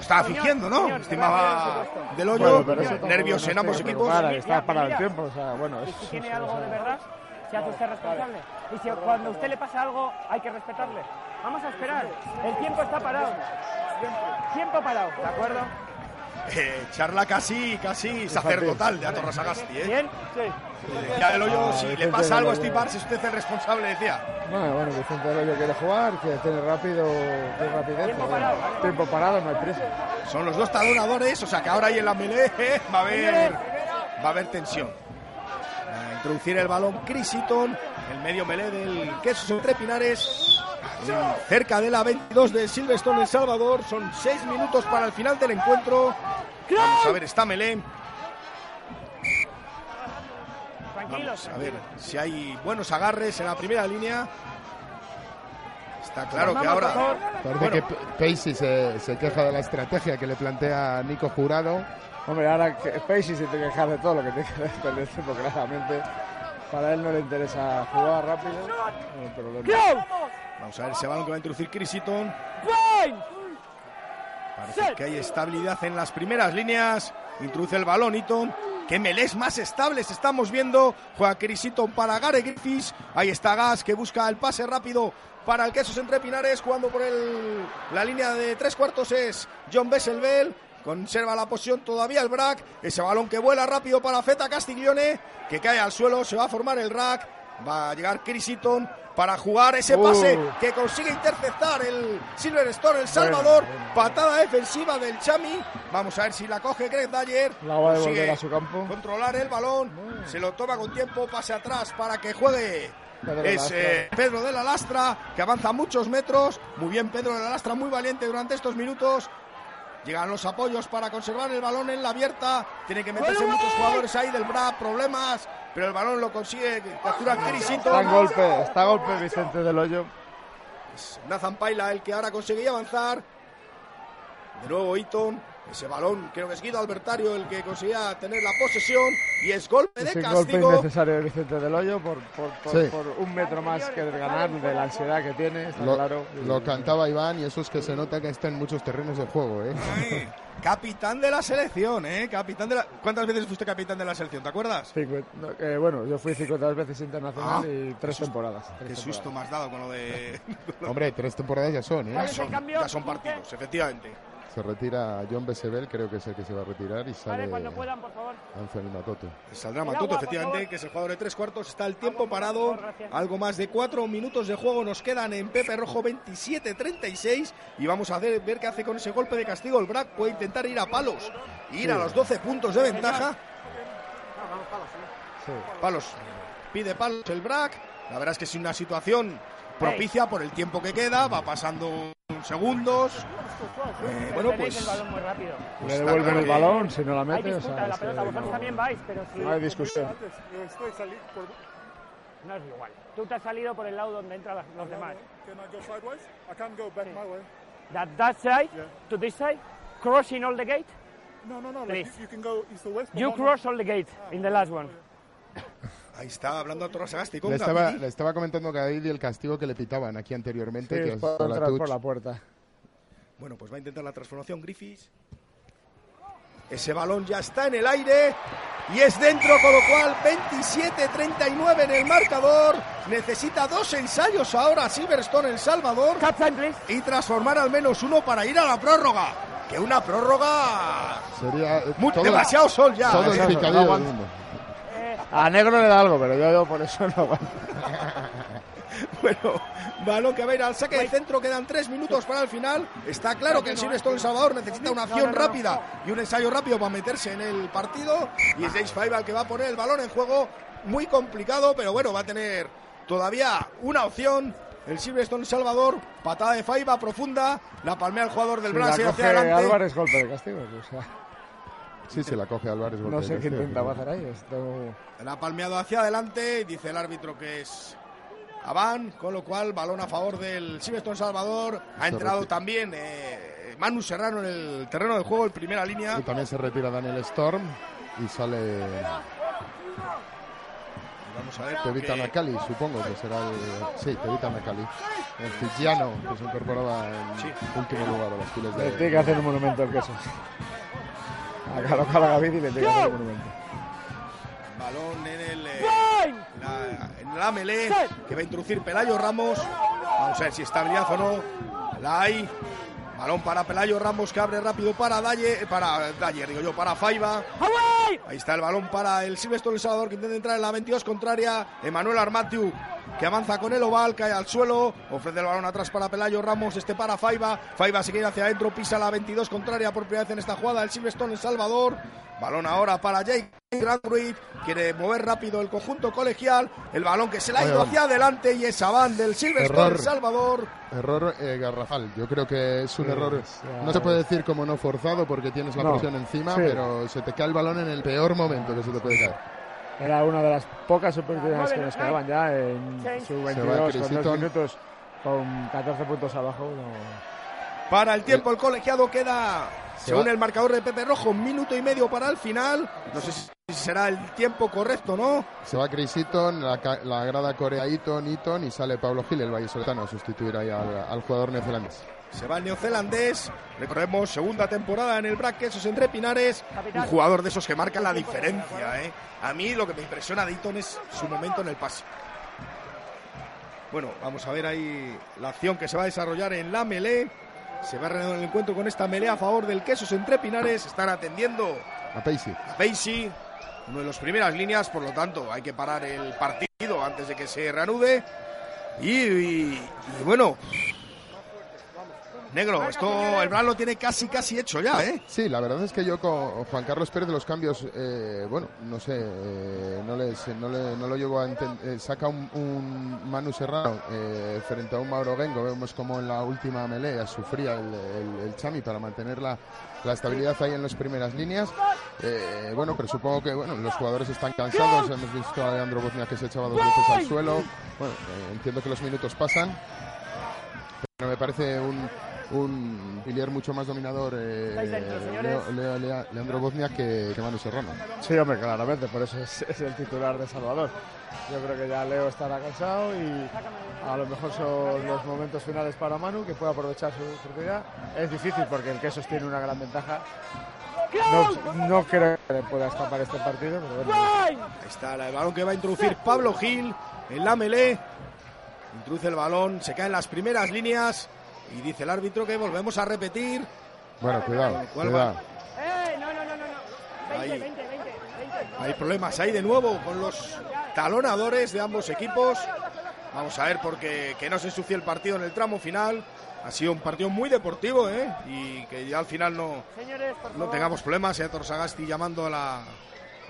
estaba fingiendo, ¿no? señor, Estimaba. Del Hoyo, Bueno, nervios en ambos equipos. preocupada, está Ya, para el tiempo, o sea, bueno, es- si tiene algo o de verdad, se hace usted responsable. Y si cuando a usted le pasa algo, hay que respetarle. Vamos a esperar. El tiempo está parado. Tiempo parado, ¿de acuerdo? Eh, charla casi, casi sacerdotal de Atorra Sagasti, ¿eh? ¿Bien? Sí. Ya Del Hoyo, si le pasa algo a Steve. Barnes, es usted el responsable, decía. Bueno, bueno, Vicente Del Hoyo quiere jugar, que tiene rápido, tiene rapidez. Tiempo pero bueno, parado. tiempo parado, no hay prisa. Son los dos talonadores, o sea que ahora ahí en la melee eh, va a haber, va a haber tensión. A introducir el balón Chris Eaton, el medio melee del Quesos entre Pinares, cerca de la 22 de Silverstone El Salvador. Son seis minutos para el final del encuentro. Vamos a ver esta melee. Tranquilos. Vamos a ver si hay buenos agarres en la primera línea. Está claro que ahora. Parece Bueno. que Pacey se, se queja de la estrategia que le plantea Nico Jurado. Hombre, ahora que Pacey se tiene que quejar de todo lo que tiene que el tiempo, claramente. Para él no le interesa jugar rápido. No. Vamos a ver ese balón que va a introducir Chris Eaton. Parece que hay estabilidad en las primeras líneas. Introduce el balón Eaton. Qué melés más estables estamos viendo. Juega Chris Eaton para Gary Griffiths. Ahí está Gas que busca el pase rápido para el Quesos entre Pinares. Jugando por el, la línea de tres cuartos es John Besselbel. Conserva la posición todavía el Brack. Ese balón que vuela rápido para Feta Castiglione. Que cae al suelo. Se va a formar el rack. Va a llegar Chris Eaton para jugar ese Uh. pase que consigue interceptar el Silverstone, el Salvador. Patada defensiva del Chami. Vamos a ver si la coge Greg Dyer. La va a devolver a su campo. Controlar el balón. Se lo toma con tiempo. Pase atrás para que juegue. Pedro de la es Lastra. eh, Pedro de la Lastra que avanza muchos metros. Muy bien, Pedro de la Lastra, muy valiente durante estos minutos. Llegan los apoyos para conservar el balón en la abierta. Tiene que meterse muchos jugadores ahí del BRA, problemas. Pero el balón lo consigue capturar Chris Está en golpe, está a golpe Vicente del Hoyo. Nathan Paila el que ahora conseguía avanzar. De nuevo Eaton. Ese balón, creo que es Guido Albertario el que conseguía tener la posesión. Y es golpe de Es un golpe castigo. innecesario de Vicente del Hoyo por, por, por- Sí. por un metro más que de ganar, de la ansiedad que tiene, está Lo, claro. Lo cantaba Iván y eso es que se nota que está en muchos terrenos de juego. ¿eh? Ay, capitán de la selección, ¿eh? Capitán de la... ¿Cuántas veces fuiste capitán de la selección? ¿Te acuerdas? Eh, bueno, yo fui 50 veces internacional Ah, y tres temporadas. tres Qué susto temporadas. has dado con lo de... Hombre, tres temporadas ya son. ¿eh? ya, son, ya son partidos, efectivamente. Se retira John Besebel, creo que es el que se va a retirar y sale Vale, cuando puedan, por favor. Anthony Matoto. Saldrá El Matoto, agua, efectivamente, que es el jugador de tres cuartos. Está el tiempo Agua, por parado. favor. Algo más de cuatro minutos de juego nos quedan en Pepe Rojo 27-36. Y vamos a ver, ver qué hace con ese golpe de castigo. El Brack puede intentar ir a palos. Ir a los 12 puntos de ventaja. Sí. Palos. Pide palos el Brack. La verdad es que es una situación propicia por el tiempo que queda. Va pasando segundos. Eh, bueno, pues el balón muy rápido. Le devuelven el balón si no la Hay mete. O disputa sea, de la es que pelota, vosotros no- también vais, pero si... no hay discusión. No es igual. Tú te has salido por el lado donde entran los demás. Can I go sideways? I can go back my way. That, that side Yeah. to this side, crossing all the gate. No, no, no. Like, Please. you, you can go east or west. You cross all the gate in the last one. ahí está hablando a Torres Sagasti con Le estaba, le estaba comentando a Gail el castigo que le pitaban aquí Sí, anteriormente. que es es por la por puerta. Bueno, pues va a intentar la transformación Griffiths. Ese balón ya está en el aire y es dentro, con lo cual 27-39 en el marcador. Necesita dos ensayos ahora Silverstone El Salvador y transformar al menos uno para ir a la prórroga. Que una prórroga. Sería eh, Muy- todo, demasiado sol ya. todo ¿eh? no picadillo del aguanta. mundo. A negro le da algo, pero yo, yo por eso no aguanto. Bueno, balón que va a ir al saque de centro, quedan tres minutos para el final. Está claro que el Silverstone El Salvador necesita una acción rápida y un ensayo rápido para meterse en el partido. Y es James Five el que va a poner el balón en juego. Muy complicado, pero bueno, va a tener todavía una opción. El Silverstone Salvador, patada de Faiba profunda, la palmea el jugador del Brasil hacia adelante. Álvarez, golpe de castigo. o sea, Sí, se la coge Álvarez. no de sé qué castigo. intenta hacer ahí. Esto... La ha palmeado hacia adelante, dice el árbitro que es Aván, con lo cual balón a favor del Silverstone Salvador. Ha entrado retira. también eh, Manu Serrano en el terreno del juego, en primera línea. Y también se retira Daniel Storm y sale Vamos a ver. Tevita porque- Nakali, supongo que será el. Sí, Tevita Nakali. El fijiano que se incorporaba en Sí. último lugar a las filas Le de. tiene que hacer un monumento al queso. A Calo Gavidi le tiene que hacer un monumento. Balón en el, eh, la, en la melee que va a introducir Pelayo Ramos. Vamos a ver si estabilidad o no. La hay. Balón para Pelayo Ramos que abre rápido para Dalle, para Dalle, digo yo, para Faiba. Ahí está el balón para el Silvestre El Salvador que intenta entrar en la 22 contraria. Emanuel Armatiu que avanza con el oval, cae al suelo, ofrece el balón atrás para Pelayo Ramos, este para Faiba. Faiba se quiere hacia adentro, pisa la 22 contraria por primera vez en esta jugada el Silverstone El Salvador. Balón ahora para Jake Grandruid, quiere mover rápido el conjunto colegial. El balón que se le ha ido hacia adelante y es Aván del Silverstone. El Salvador. Error eh, garrafal. Yo creo que es un Sí, error. No se puede decir como no forzado porque tienes la No, presión encima, sí. pero se te cae el balón en el peor momento que se te puede caer. Era una de las pocas oportunidades que nos quedaban ya en su va 22 con dos minutos con 14 puntos abajo. no- Para el tiempo, el colegiado queda, Se según va. el marcador de Pepe Rojo, un minuto y medio para el final. No sé si será el tiempo correcto no. Se va Chris Eaton, la, la grada Corea Eaton, Eaton y sale Pablo Gil, el vallisoletano, a sustituir ahí al, al jugador neozelandés. Se va el neozelandés. Recordemos, segunda temporada en el Brack, esos entre Pinares. Capitán. Un jugador de esos que marca la diferencia. ¿eh? A mí lo que me impresiona de Eaton es su momento en el pase. Bueno, vamos a ver ahí la acción que se va a desarrollar en la melee. Se va a reanudar el encuentro con esta melee a favor del Quesos entre Pinares. Están atendiendo A Pacey. Basie, uno de las primeras líneas, por lo tanto hay que parar el partido antes de que se reanude. Y, y- y bueno, negro, esto el Bran lo tiene casi casi hecho ya, ¿eh? Sí, la verdad es que yo con Juan Carlos Pérez de los cambios, eh, bueno, no sé, eh, no, les- no, le- no lo llevo a entender. saca un, un Manu Serrano eh, frente a un Mauro Gengo. Vemos como en la última melea sufría el, el- el Chami para mantener la, la estabilidad ahí en las primeras líneas. Eh, bueno, pero supongo que bueno, los jugadores están cansados. Hemos visto a Leandro Boznia que se echaba dos veces al suelo. Bueno, eh, entiendo que los minutos pasan. Pero me parece un, un pilier mucho más dominador eh. Leo- Leo- Lea- Leandro Boznia que, que Manu Serrano. Sí, hombre, claramente, por eso es, es el titular de Salvador. Yo creo que ya Leo estará cansado y a lo mejor son los momentos finales para Manu, que puede aprovechar su oportunidad. Es difícil porque el Quesos tiene una gran ventaja. No, no creo que le pueda escapar este partido, pero bueno. Ahí está el balón que va a introducir Pablo Gil en la melee. Introduce el balón, se caen las primeras líneas y dice el árbitro que volvemos a repetir Bueno, cuidado, ¿Cuál cuidado. ¡Eh! No, no, no, no. no. 20, Ahí. 20, 20, 20. Hay problemas ahí de nuevo con los talonadores de ambos equipos. Vamos a ver porque que no se ensucie el partido en el tramo final. Ha sido un partido muy deportivo, ¿eh? Y que ya al final no, Señores, no tengamos problemas. Señor Torsagasti llamando a la.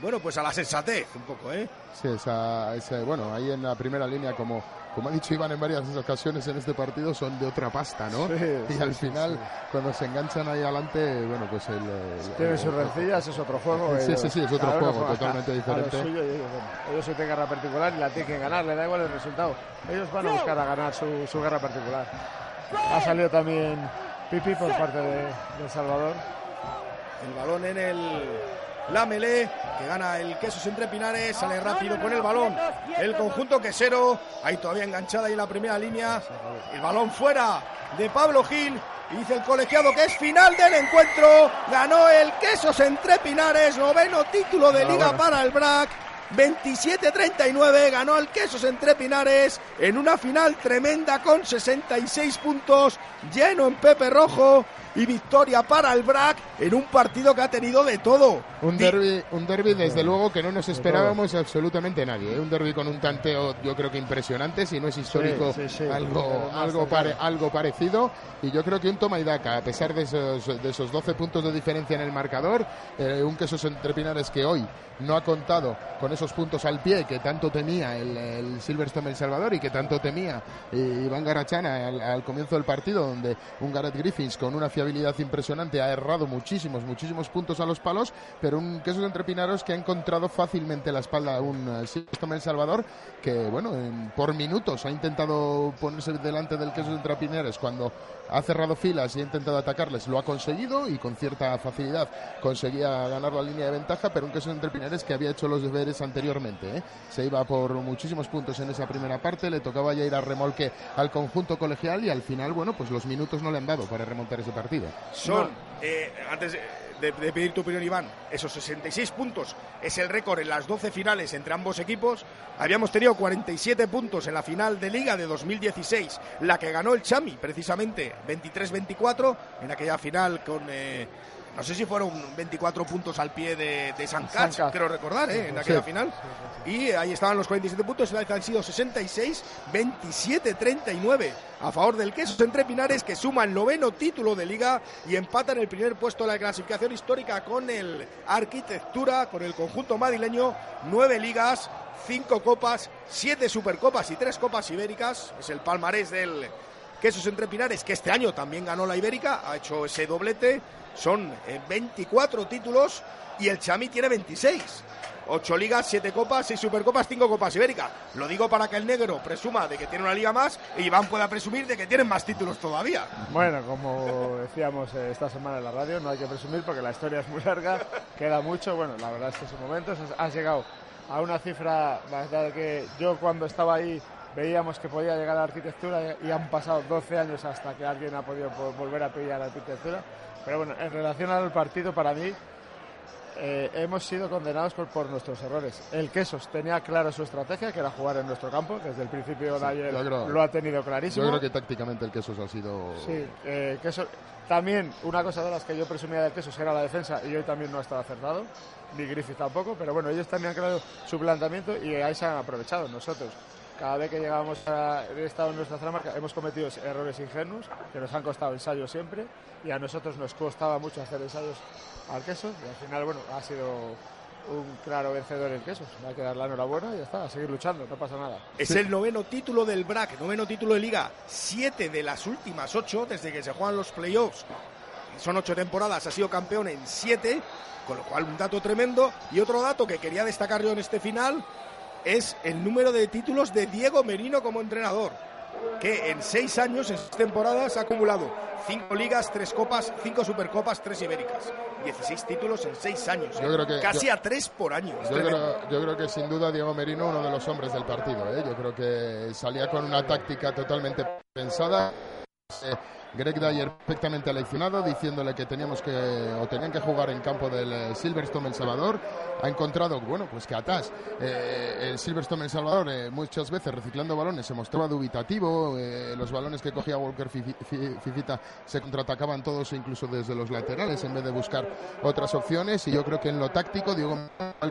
Bueno, pues a la sensatez un poco, ¿eh? Sí, esa, esa- bueno, ahí en la primera línea, como, como ha dicho Iván en varias ocasiones en este partido, son de otra pasta, ¿no? Sí, y sí, al final, sí. cuando se enganchan ahí adelante, bueno, pues el... el- Tiene sus rencillas, es otro juego. Sí, ellos- sí, sí, es otro juego totalmente a- a lo diferente. suyo ellos, bueno, ellos su guerra particular y la tienen que ganar, le da igual el resultado. Ellos van a buscar a ganar su, su guerra particular. Ha salido también Pipi por parte de, de El Salvador. El balón en el la melé, que gana el Quesos entre Pinares, sale rápido con el balón. El conjunto quesero, ahí todavía enganchada en la primera línea. El balón fuera de Pablo Gil. Y dice el colegiado que es final del encuentro. Ganó el Quesos entre Pinares, noveno título de liga para el BRAC. 27-39 ganó el Quesos entre Pinares en una final tremenda con 66 puntos, lleno en Pepe Rojo y victoria para el BRAC en un partido que ha tenido de todo. Un derby, un derby desde luego que no nos esperábamos absolutamente nadie. ¿eh? Un derby con un tanteo yo creo que impresionante, si no es histórico, sí, sí. algo, más algo, cercano. pare- algo parecido. Y yo creo que un toma y daca, a pesar de esos, de esos 12 puntos de diferencia en el marcador, eh, un quesos entre Pinares que hoy no ha contado con esos puntos al pie que tanto temía el, el Silverstone El Salvador y que tanto temía eh, Iván Garachana al, al comienzo del partido, donde un Gareth Griffiths con una fiabilidad impresionante ha errado muchísimos, muchísimos puntos a los palos, pero un quesos entre Pinaros que ha encontrado fácilmente la espalda a un eh, Silverstone El Salvador que, bueno, en- por minutos ha intentado ponerse delante del quesos entre Pinares cuando ha cerrado filas y ha intentado atacarles, lo ha conseguido y con cierta facilidad conseguía ganar la línea de ventaja, pero un queso entre Pinares que había hecho los deberes anteriormente. ¿eh? Se iba por muchísimos puntos en esa primera parte, le tocaba ya ir a remolque al conjunto colegial y al final, bueno, pues los minutos no le han dado para remontar ese partido. Son, eh, antes de, de- de pedir tu opinión, Iván, esos 66 puntos es el récord en las 12 finales entre ambos equipos. Habíamos tenido 47 puntos en la final de Liga de 2016, la que ganó el Chami, precisamente 23-24, en aquella final con. eh, no sé si fueron 24 puntos al pie de, de San Cats. creo recordar, ¿eh? en aquella Sí. final. Y ahí estaban los 47 puntos, han sido 66, 27, 39 a favor del Quesos entre Pinares, que suma el noveno título de liga y empata en el primer puesto de la clasificación histórica con el Arquitectura, con el conjunto madrileño, nueve ligas, cinco copas, siete supercopas y tres copas ibéricas. Es el palmarés del Quesos entre Pinares, que este año también ganó la Ibérica, ha hecho ese doblete. Son eh, 24 títulos y el Chami tiene 26. Ocho ligas, siete copas, seis supercopas, cinco copas ibéricas. Lo digo para que el negro presuma de que tiene una liga más y Iván pueda presumir de que tienen más títulos todavía. Bueno, como decíamos eh, esta semana en la radio, no hay que presumir porque la historia es muy larga, queda mucho. Bueno, la verdad es que en su momento has, has llegado a una cifra la verdad que yo cuando estaba ahí veíamos que podía llegar a la arquitectura y han pasado 12 años hasta que alguien ha podido po- volver a pillar la arquitectura. Pero bueno, en relación al partido, para mí eh, hemos sido condenados por, por nuestros errores. El Quesos tenía clara su estrategia, que era jugar en nuestro campo. Desde el principio de ayer creo- lo ha tenido clarísimo. Yo creo que tácticamente el quesos ha sido... Sí, eh, también una cosa de las que yo presumía del queso era la defensa y hoy también no ha estado acertado, ni Griffith tampoco, pero bueno, ellos tenían claro su planteamiento y ahí se han aprovechado. Nosotros, cada vez que llegábamos a he estado en nuestra zona marca, hemos cometido errores ingenuos que nos han costado ensayos siempre y a nosotros nos costaba mucho hacer ensayos al queso y al final, bueno, ha sido un claro vencedor el queso. Hay que dar la enhorabuena y ya está, a seguir luchando, no pasa nada. Es el noveno título del BRAC, noveno título de liga, siete de las últimas ocho desde que se juegan los playoffs. Son ocho temporadas, ha sido campeón en siete, con lo cual un dato tremendo. Y otro dato que quería destacar yo en este final es el número de títulos de Diego Merino como entrenador, que en seis años, en seis temporadas, ha acumulado cinco ligas, tres copas, cinco supercopas, tres ibéricas. 16 títulos en seis años. Yo creo que- Casi yo- a tres por año. Creo, yo creo que sin duda Diego Merino uno de los hombres del partido. ¿eh? Yo creo que salía con una táctica totalmente pensada. Eh, Greg Dyer perfectamente aleccionado, diciéndole que teníamos que, o tenían que jugar en campo del eh, Silverstone El Salvador. Ha encontrado, bueno, pues que atrás eh, el Silverstone El Salvador eh, muchas veces reciclando balones se mostraba dubitativo. eh, los balones que cogía Walker Fifi- Fi- Fifita se contraatacaban todos, incluso desde los laterales, en vez de buscar otras opciones. Y yo creo que en lo táctico, Diego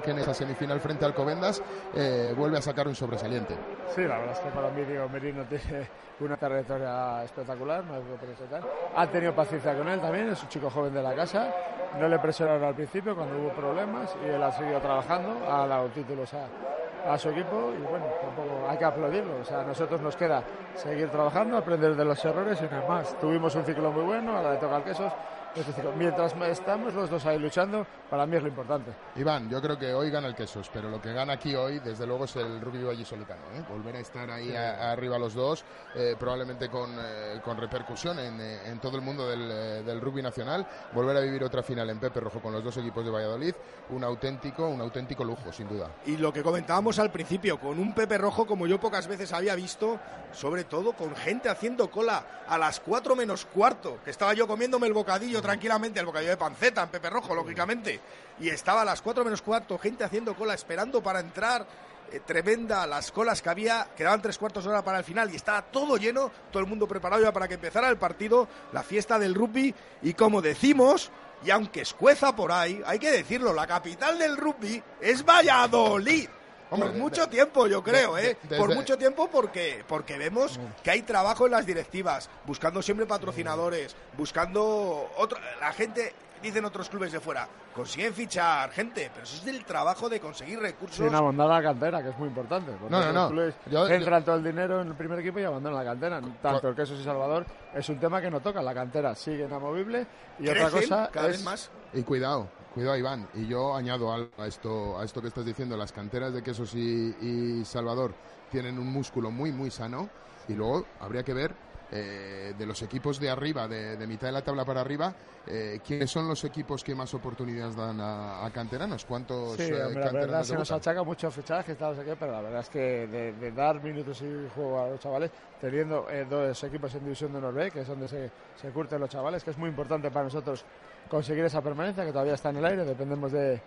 que en esa semifinal frente al Alcobendas eh, vuelve a sacar un sobresaliente. Sí, la verdad es que para mí Diego Merino tiene una trayectoria espectacular, no que presentar. Han tenido paciencia con él también, es un chico joven de la casa, no le presionaron al principio cuando hubo problemas y él ha seguido trabajando, ha dado títulos a, a su equipo y bueno, tampoco hay que aplaudirlo. O sea, a nosotros nos queda seguir trabajando, aprender de los errores y nada más. Tuvimos un ciclo muy bueno, ahora le toca al Quesos. Es decir, mientras estamos los dos ahí luchando, para mí es lo importante. Iván, yo creo que hoy gana el Quesos, pero lo que gana aquí hoy, desde luego, es el rugby vallisoletano. ¿eh? Volver a estar ahí a- arriba los dos, eh, probablemente con, eh, con repercusión en, eh, en todo el mundo del, del rugby nacional. Volver a vivir otra final en Pepe Rojo con los dos equipos de Valladolid, un auténtico, un auténtico lujo, sin duda. Y lo que comentábamos al principio, con un Pepe Rojo como yo pocas veces había visto, sobre todo con gente haciendo cola a las 4 menos cuarto, que estaba yo comiéndome el bocadillo tranquilamente, el bocadillo de panceta en Pepe Rojo, lógicamente, y estaba a las 4 menos cuarto, gente haciendo cola, esperando para entrar. eh, tremenda las colas que había, quedaban tres cuartos de hora para el final y estaba todo lleno, todo el mundo preparado ya para que empezara el partido, la fiesta del rugby y como decimos, y aunque escueza por ahí, hay que decirlo, la capital del rugby es Valladolid. Hombre, por de- mucho tiempo, yo creo, de- ¿eh? de- por mucho tiempo porque, porque vemos que hay trabajo en las directivas, buscando siempre patrocinadores, buscando otra, la gente, dicen otros clubes de fuera, consiguen fichar gente, pero eso es del trabajo de conseguir recursos. Una abandonada la cantera, que es muy importante. No, no, no. clubes Yo- entran todo el dinero en el primer equipo y abandonan la cantera. Tanto el Quesos y Salvador es un tema que no toca. La cantera sigue inamovible y otra cosa cada es vez más. Y cuidado, cuidado Iván. Y yo añado algo a esto, a esto que estás diciendo. Las canteras de Quesos y, y Salvador tienen un músculo muy, muy sano. Y luego habría que ver eh, de los equipos de arriba, de, de mitad de la tabla para arriba, eh, quiénes son los equipos que más oportunidades dan a, a canteranos. ¿Cuántos Sí, eh, hombre, la verdad canteranos se nos achaca mucho fichajes, tal, no sé qué, pero la verdad es que de, de dar minutos y juego a los chavales, teniendo eh, dos equipos en División de Norbe, que es donde se, se curten los chavales, que es muy importante para nosotros conseguir esa permanencia, que todavía está en el aire, dependemos de,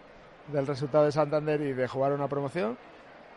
del resultado de Santander y de jugar una promoción.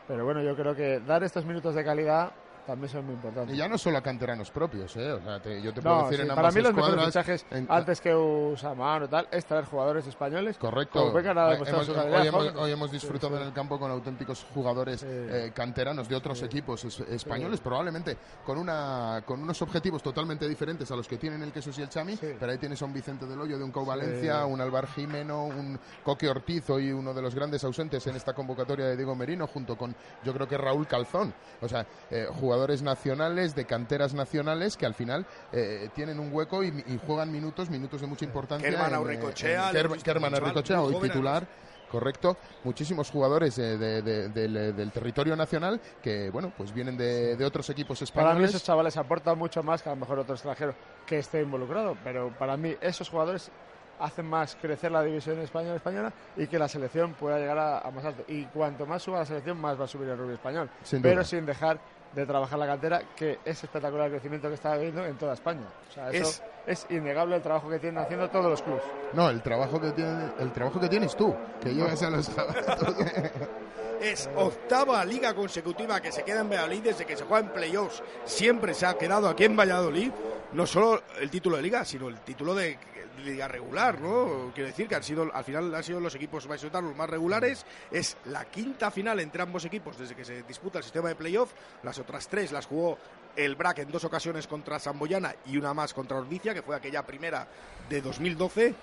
Pero bueno, yo creo que dar estos minutos de calidad también son muy importantes. Y ya no solo a canteranos propios, ¿eh? O sea, te- yo te puedo No, decir sí, en para mí los mejores fichajes, en- antes que Usamar o tal, es traer jugadores españoles. Correcto. Como vengan a Eh, demostrar hemos- hoy, hemos, hoy hemos disfrutado Sí, sí. en el campo con auténticos jugadores eh, canteranos de otros equipos es- españoles, probablemente con una con unos objetivos totalmente diferentes a los que tienen el Quesos y el Chami, pero ahí tienes a un Vicente del Hoyo de un Cau Valencia, un Alvar Jimeno, un Coque Ortiz, hoy uno de los grandes ausentes en esta convocatoria de Diego Merino, junto con yo creo que Raúl Calzón. O sea, eh, jugadores nacionales, de canteras nacionales, que al final eh, tienen un hueco y, y juegan minutos, minutos de mucha importancia. Kerman eh, Aurricochea, Kerman- Aurricochea, hoy titular. Correcto, muchísimos jugadores eh, de- de- del, eh, del territorio nacional que, bueno, pues vienen de, de otros equipos Para mí españoles. esos chavales aportan mucho más que a lo mejor otro extranjero que esté involucrado, pero para mí esos jugadores hacen más crecer la división española española y que la selección pueda llegar a, a más alto. Y cuanto más suba la selección, más va a subir el rugby español. Sin pero duda. sin dejar de trabajar la cantera, que es espectacular el crecimiento que está habiendo en toda España. O sea, eso es, innegable el trabajo que tienen haciendo todos los clubes. No, el trabajo que tiene, el trabajo que tienes tú, que llegas a los Es octava liga consecutiva que se queda en Valladolid desde que se juega en playoffs. Siempre se ha quedado aquí en Valladolid. No solo el título de liga, sino el título de liga regular, ¿no? Quiero decir que han sido, al final han sido los equipos vallisoletanos más regulares. Es la quinta final entre ambos equipos desde que se disputa el sistema de playoff. Las otras tres las jugó el BRAC en dos ocasiones contra Samboyana y una más contra Ordicia, que fue aquella primera de 2012.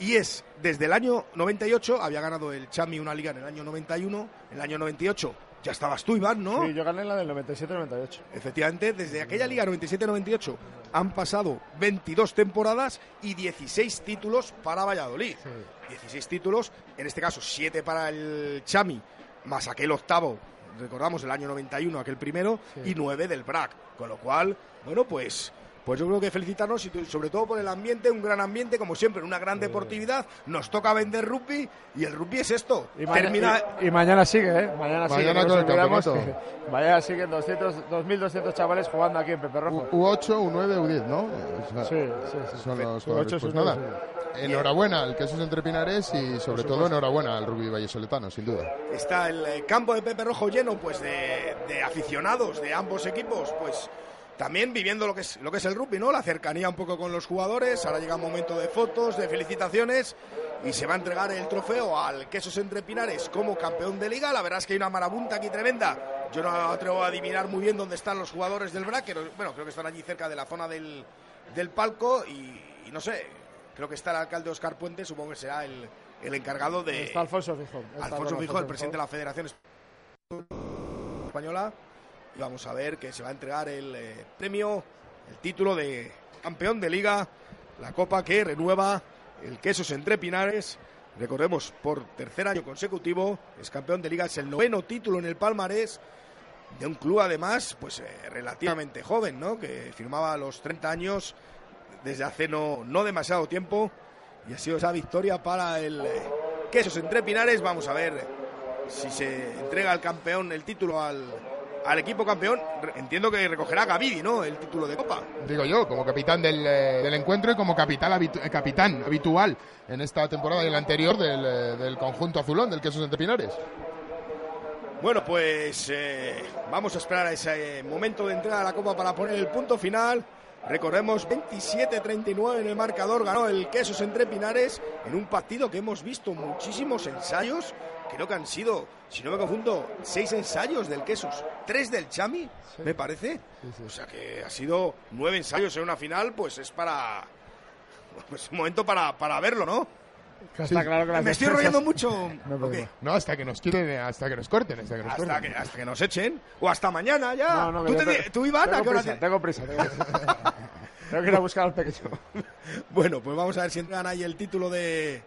Y es desde el año 98, había ganado el Chami una liga en el año 91, en el año 98 ya estabas tú, Iván, ¿no? Sí, yo gané la del 97-98. Efectivamente, desde aquella liga 97-98 han pasado 22 temporadas y 16 títulos para Valladolid. 16 títulos, en este caso 7 para el Chami, más aquel octavo, recordamos el año 91, aquel primero, Sí. y 9 del BRAC. Con lo cual, bueno, pues pues yo creo que felicitarnos y sobre todo por el ambiente, un gran ambiente, como siempre, una gran deportividad. Nos toca vender rugby y el rugby es esto. Y, Termina... y, y mañana sigue, ¿eh? Mañana, sigue. Mañana no con el campeonato. que Mañana siguen 200, 2.200 chavales jugando aquí en Pepe Rojo. U- U8, U9, U10, ¿no? O sea, Sí, sí, sí. Son los U8 jugadores. es Pues un nada, nueve, enhorabuena al Quesos Entre Pinares y sobre todo enhorabuena al rugby vallesoletano, sin duda. Está el eh, campo de Pepe Rojo lleno pues de, de aficionados de ambos equipos, pues también viviendo lo que es lo que es el rugby, ¿no? La cercanía un poco con los jugadores. Ahora llega un momento de fotos, de felicitaciones y se va a entregar el trofeo al Quesos Entre Pinares como campeón de liga. La verdad es que hay una marabunta aquí tremenda. Yo no atrevo a adivinar muy bien dónde están los jugadores del BRAC, pero bueno, creo que están allí cerca de la zona del, del palco y, y no sé, creo que está el alcalde Oscar Puente, supongo que será el, el encargado de Está Alfonso Fijón. Alfonso con Fijó, el presidente de la Federación Española. Y vamos a ver que se va a entregar el eh, premio, el título de campeón de liga, la copa que renueva el Quesos Entre Pinares. Recordemos, por tercer año consecutivo, es campeón de liga, es el noveno título en el palmarés de un club además, pues eh, relativamente joven, ¿no? Que firmaba a los 30 años desde hace no, no demasiado tiempo y ha sido esa victoria para el eh, Quesos Entre Pinares. Vamos a ver si se entrega al campeón el título al, al equipo campeón. Entiendo que recogerá Gavidi, ¿no? El título de Copa. Digo yo, como capitán del, eh, del encuentro y como capital habitu- eh, capitán habitual en esta temporada y en la anterior del, eh, del conjunto azulón del Quesos Entre Pinares. Bueno, pues eh, vamos a esperar a ese momento de entrega de la Copa para poner el punto final. Recordemos 27-39 en el marcador, ganó el Quesos entre Pinares en un partido que hemos visto muchísimos ensayos. Creo que han sido, si no me confundo, seis ensayos del Quesos, tres del Chami, me parece. O sea que ha sido nueve ensayos en una final, pues es para. Pues un momento para, para verlo, ¿no? Que está claro que las Me estoy rollando mucho. No ¿o podemos. qué? No, hasta que nos quieren, hasta que nos corten, hasta que nos Hasta corten. que, hasta que nos echen. O hasta mañana ya. No, no, ¿Tú, te tú, Iván, a tengo qué hora prisa, te- tengo prisa, tengo prisa. Tengo que ir a buscar al pequeño. Bueno, pues vamos a ver si entregan ahí el título de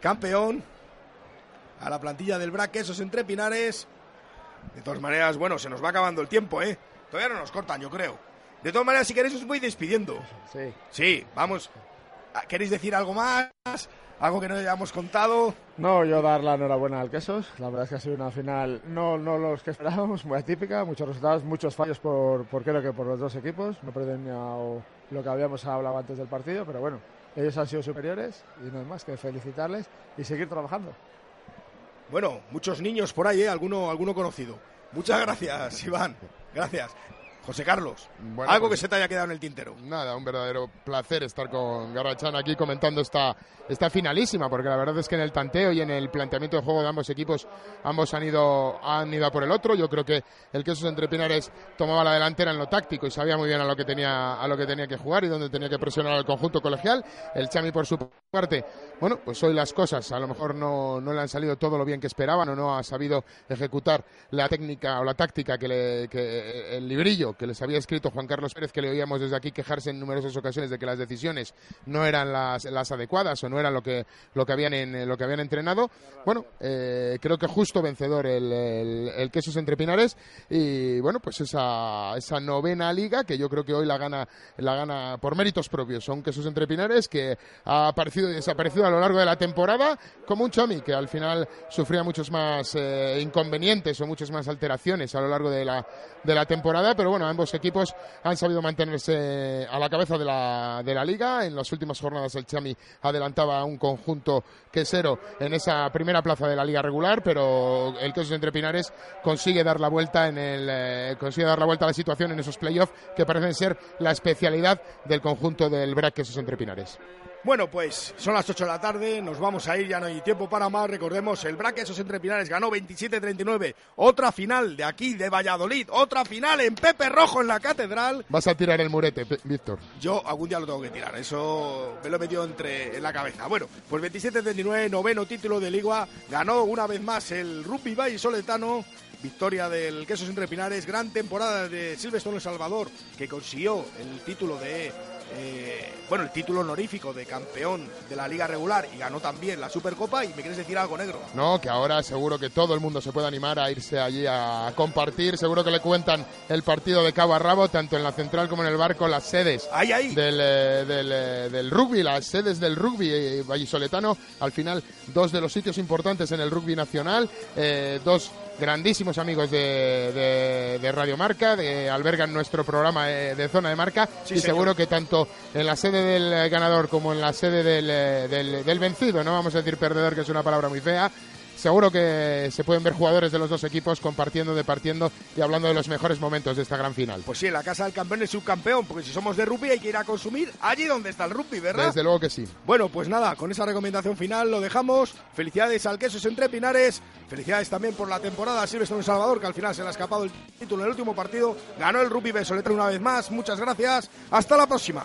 campeón a la plantilla del BRAC, esos entre Pinares. De todas maneras, bueno, se nos va acabando el tiempo, ¿eh? Todavía no nos cortan, yo creo. De todas maneras, si queréis, os voy despidiendo. Sí. Sí, vamos. Ah, ¿Queréis decir algo más? ¿Algo que no hayamos contado? No, yo dar la enhorabuena al Quesos. La verdad es que ha sido una final, no, no los que esperábamos, muy atípica, muchos resultados, muchos fallos por, por creo que por los dos equipos. No premiado lo que habíamos hablado antes del partido, pero bueno, ellos han sido superiores y no hay más que felicitarles y seguir trabajando. Bueno, muchos niños por ahí, ¿eh? Alguno, alguno conocido. Muchas gracias, Iván. Gracias. José Carlos, Bueno, algo pues- que se te haya quedado en el tintero. Nada, un verdadero placer estar con Garrachan aquí comentando esta, esta finalísima, porque la verdad es que en el tanteo y en el planteamiento de juego de ambos equipos, ambos han ido, han ido a por el otro. Yo creo que el Quesos Entre Pinares tomaba la delantera en lo táctico y sabía muy bien a lo que tenía, a lo que tenía que jugar y dónde tenía que presionar al conjunto colegial. El Chami, por su parte, bueno, pues hoy las cosas a lo mejor no, no le han salido todo lo bien que esperaban o no ha sabido ejecutar la técnica o la táctica que, le, que el librillo que les había escrito Juan Carlos Pérez, que le oíamos desde aquí quejarse en numerosas ocasiones de que las decisiones no eran las, las adecuadas o no eran lo que, lo que, habían, en, lo que habían entrenado. Bueno, eh, creo que justo vencedor el, el, el Quesos Entre Pinares y bueno, pues esa, esa novena liga que yo creo que hoy la gana, la gana por méritos propios. Son Quesos Entre Pinares que ha aparecido y desaparecido a lo largo de la temporada como un Chami que al final sufría muchos más eh, inconvenientes o muchas más alteraciones a lo largo de la, de la temporada, pero bueno, ambos equipos han sabido mantenerse a la cabeza de la, de la liga. En las últimas jornadas el Chami adelantaba a un conjunto quesero en esa primera plaza de la liga regular, pero el Quesos Entre Pinares consigue dar la vuelta en el eh, consigue dar la vuelta a la situación en esos playoffs que parecen ser la especialidad del conjunto del BRAC Quesos Entre Pinares. Bueno, pues son las 8 de la tarde, nos vamos a ir, ya no hay tiempo para más. Recordemos, el Braque esos entre Pinares ganó 27-39. Otra final de aquí, de Valladolid. Otra final en Pepe Rojo, en la Catedral. Vas a tirar el murete, Víctor. Yo algún día lo tengo que tirar, eso me lo he metido entre, en la cabeza. Bueno, pues 27-39, noveno título de Liga. Ganó una vez más el Rugby Valle Soletano. Victoria del Quesos Entre Pinares, gran temporada de Silvestre El Salvador, que consiguió el título de eh, bueno, el título honorífico de campeón de la liga regular y ganó también la Supercopa. ¿Y me quieres decir algo, negro? No, que ahora seguro que todo el mundo se puede animar a irse allí a compartir. Seguro que le cuentan el partido de cabo a rabo, tanto en la central como en el barco, las sedes Ahí, ahí. del, eh, del, eh, del rugby, las sedes del rugby vallisoletano. Al final, dos de los sitios importantes en el rugby nacional, dos grandísimos amigos de, de, de Radio Marca, de, albergan nuestro programa eh, de zona de marca Sí, y señor. seguro que tanto en la sede del ganador como en la sede del, eh, del, del vencido, no vamos a decir perdedor, que es una palabra muy fea, seguro que se pueden ver jugadores de los dos equipos compartiendo, departiendo y hablando de los mejores momentos de esta gran final. Pues sí, en la casa del campeón y subcampeón, porque si somos de rugby hay que ir a consumir allí donde está el rugby, ¿verdad? Desde luego que sí. Bueno, pues nada, con esa recomendación final lo dejamos. Felicidades al Quesos entre Pinares. Felicidades también por la temporada a Silvestre en Salvador, que al final se le ha escapado el título en el último partido. Ganó el rugby Besoletra una vez más. Muchas gracias. Hasta la próxima.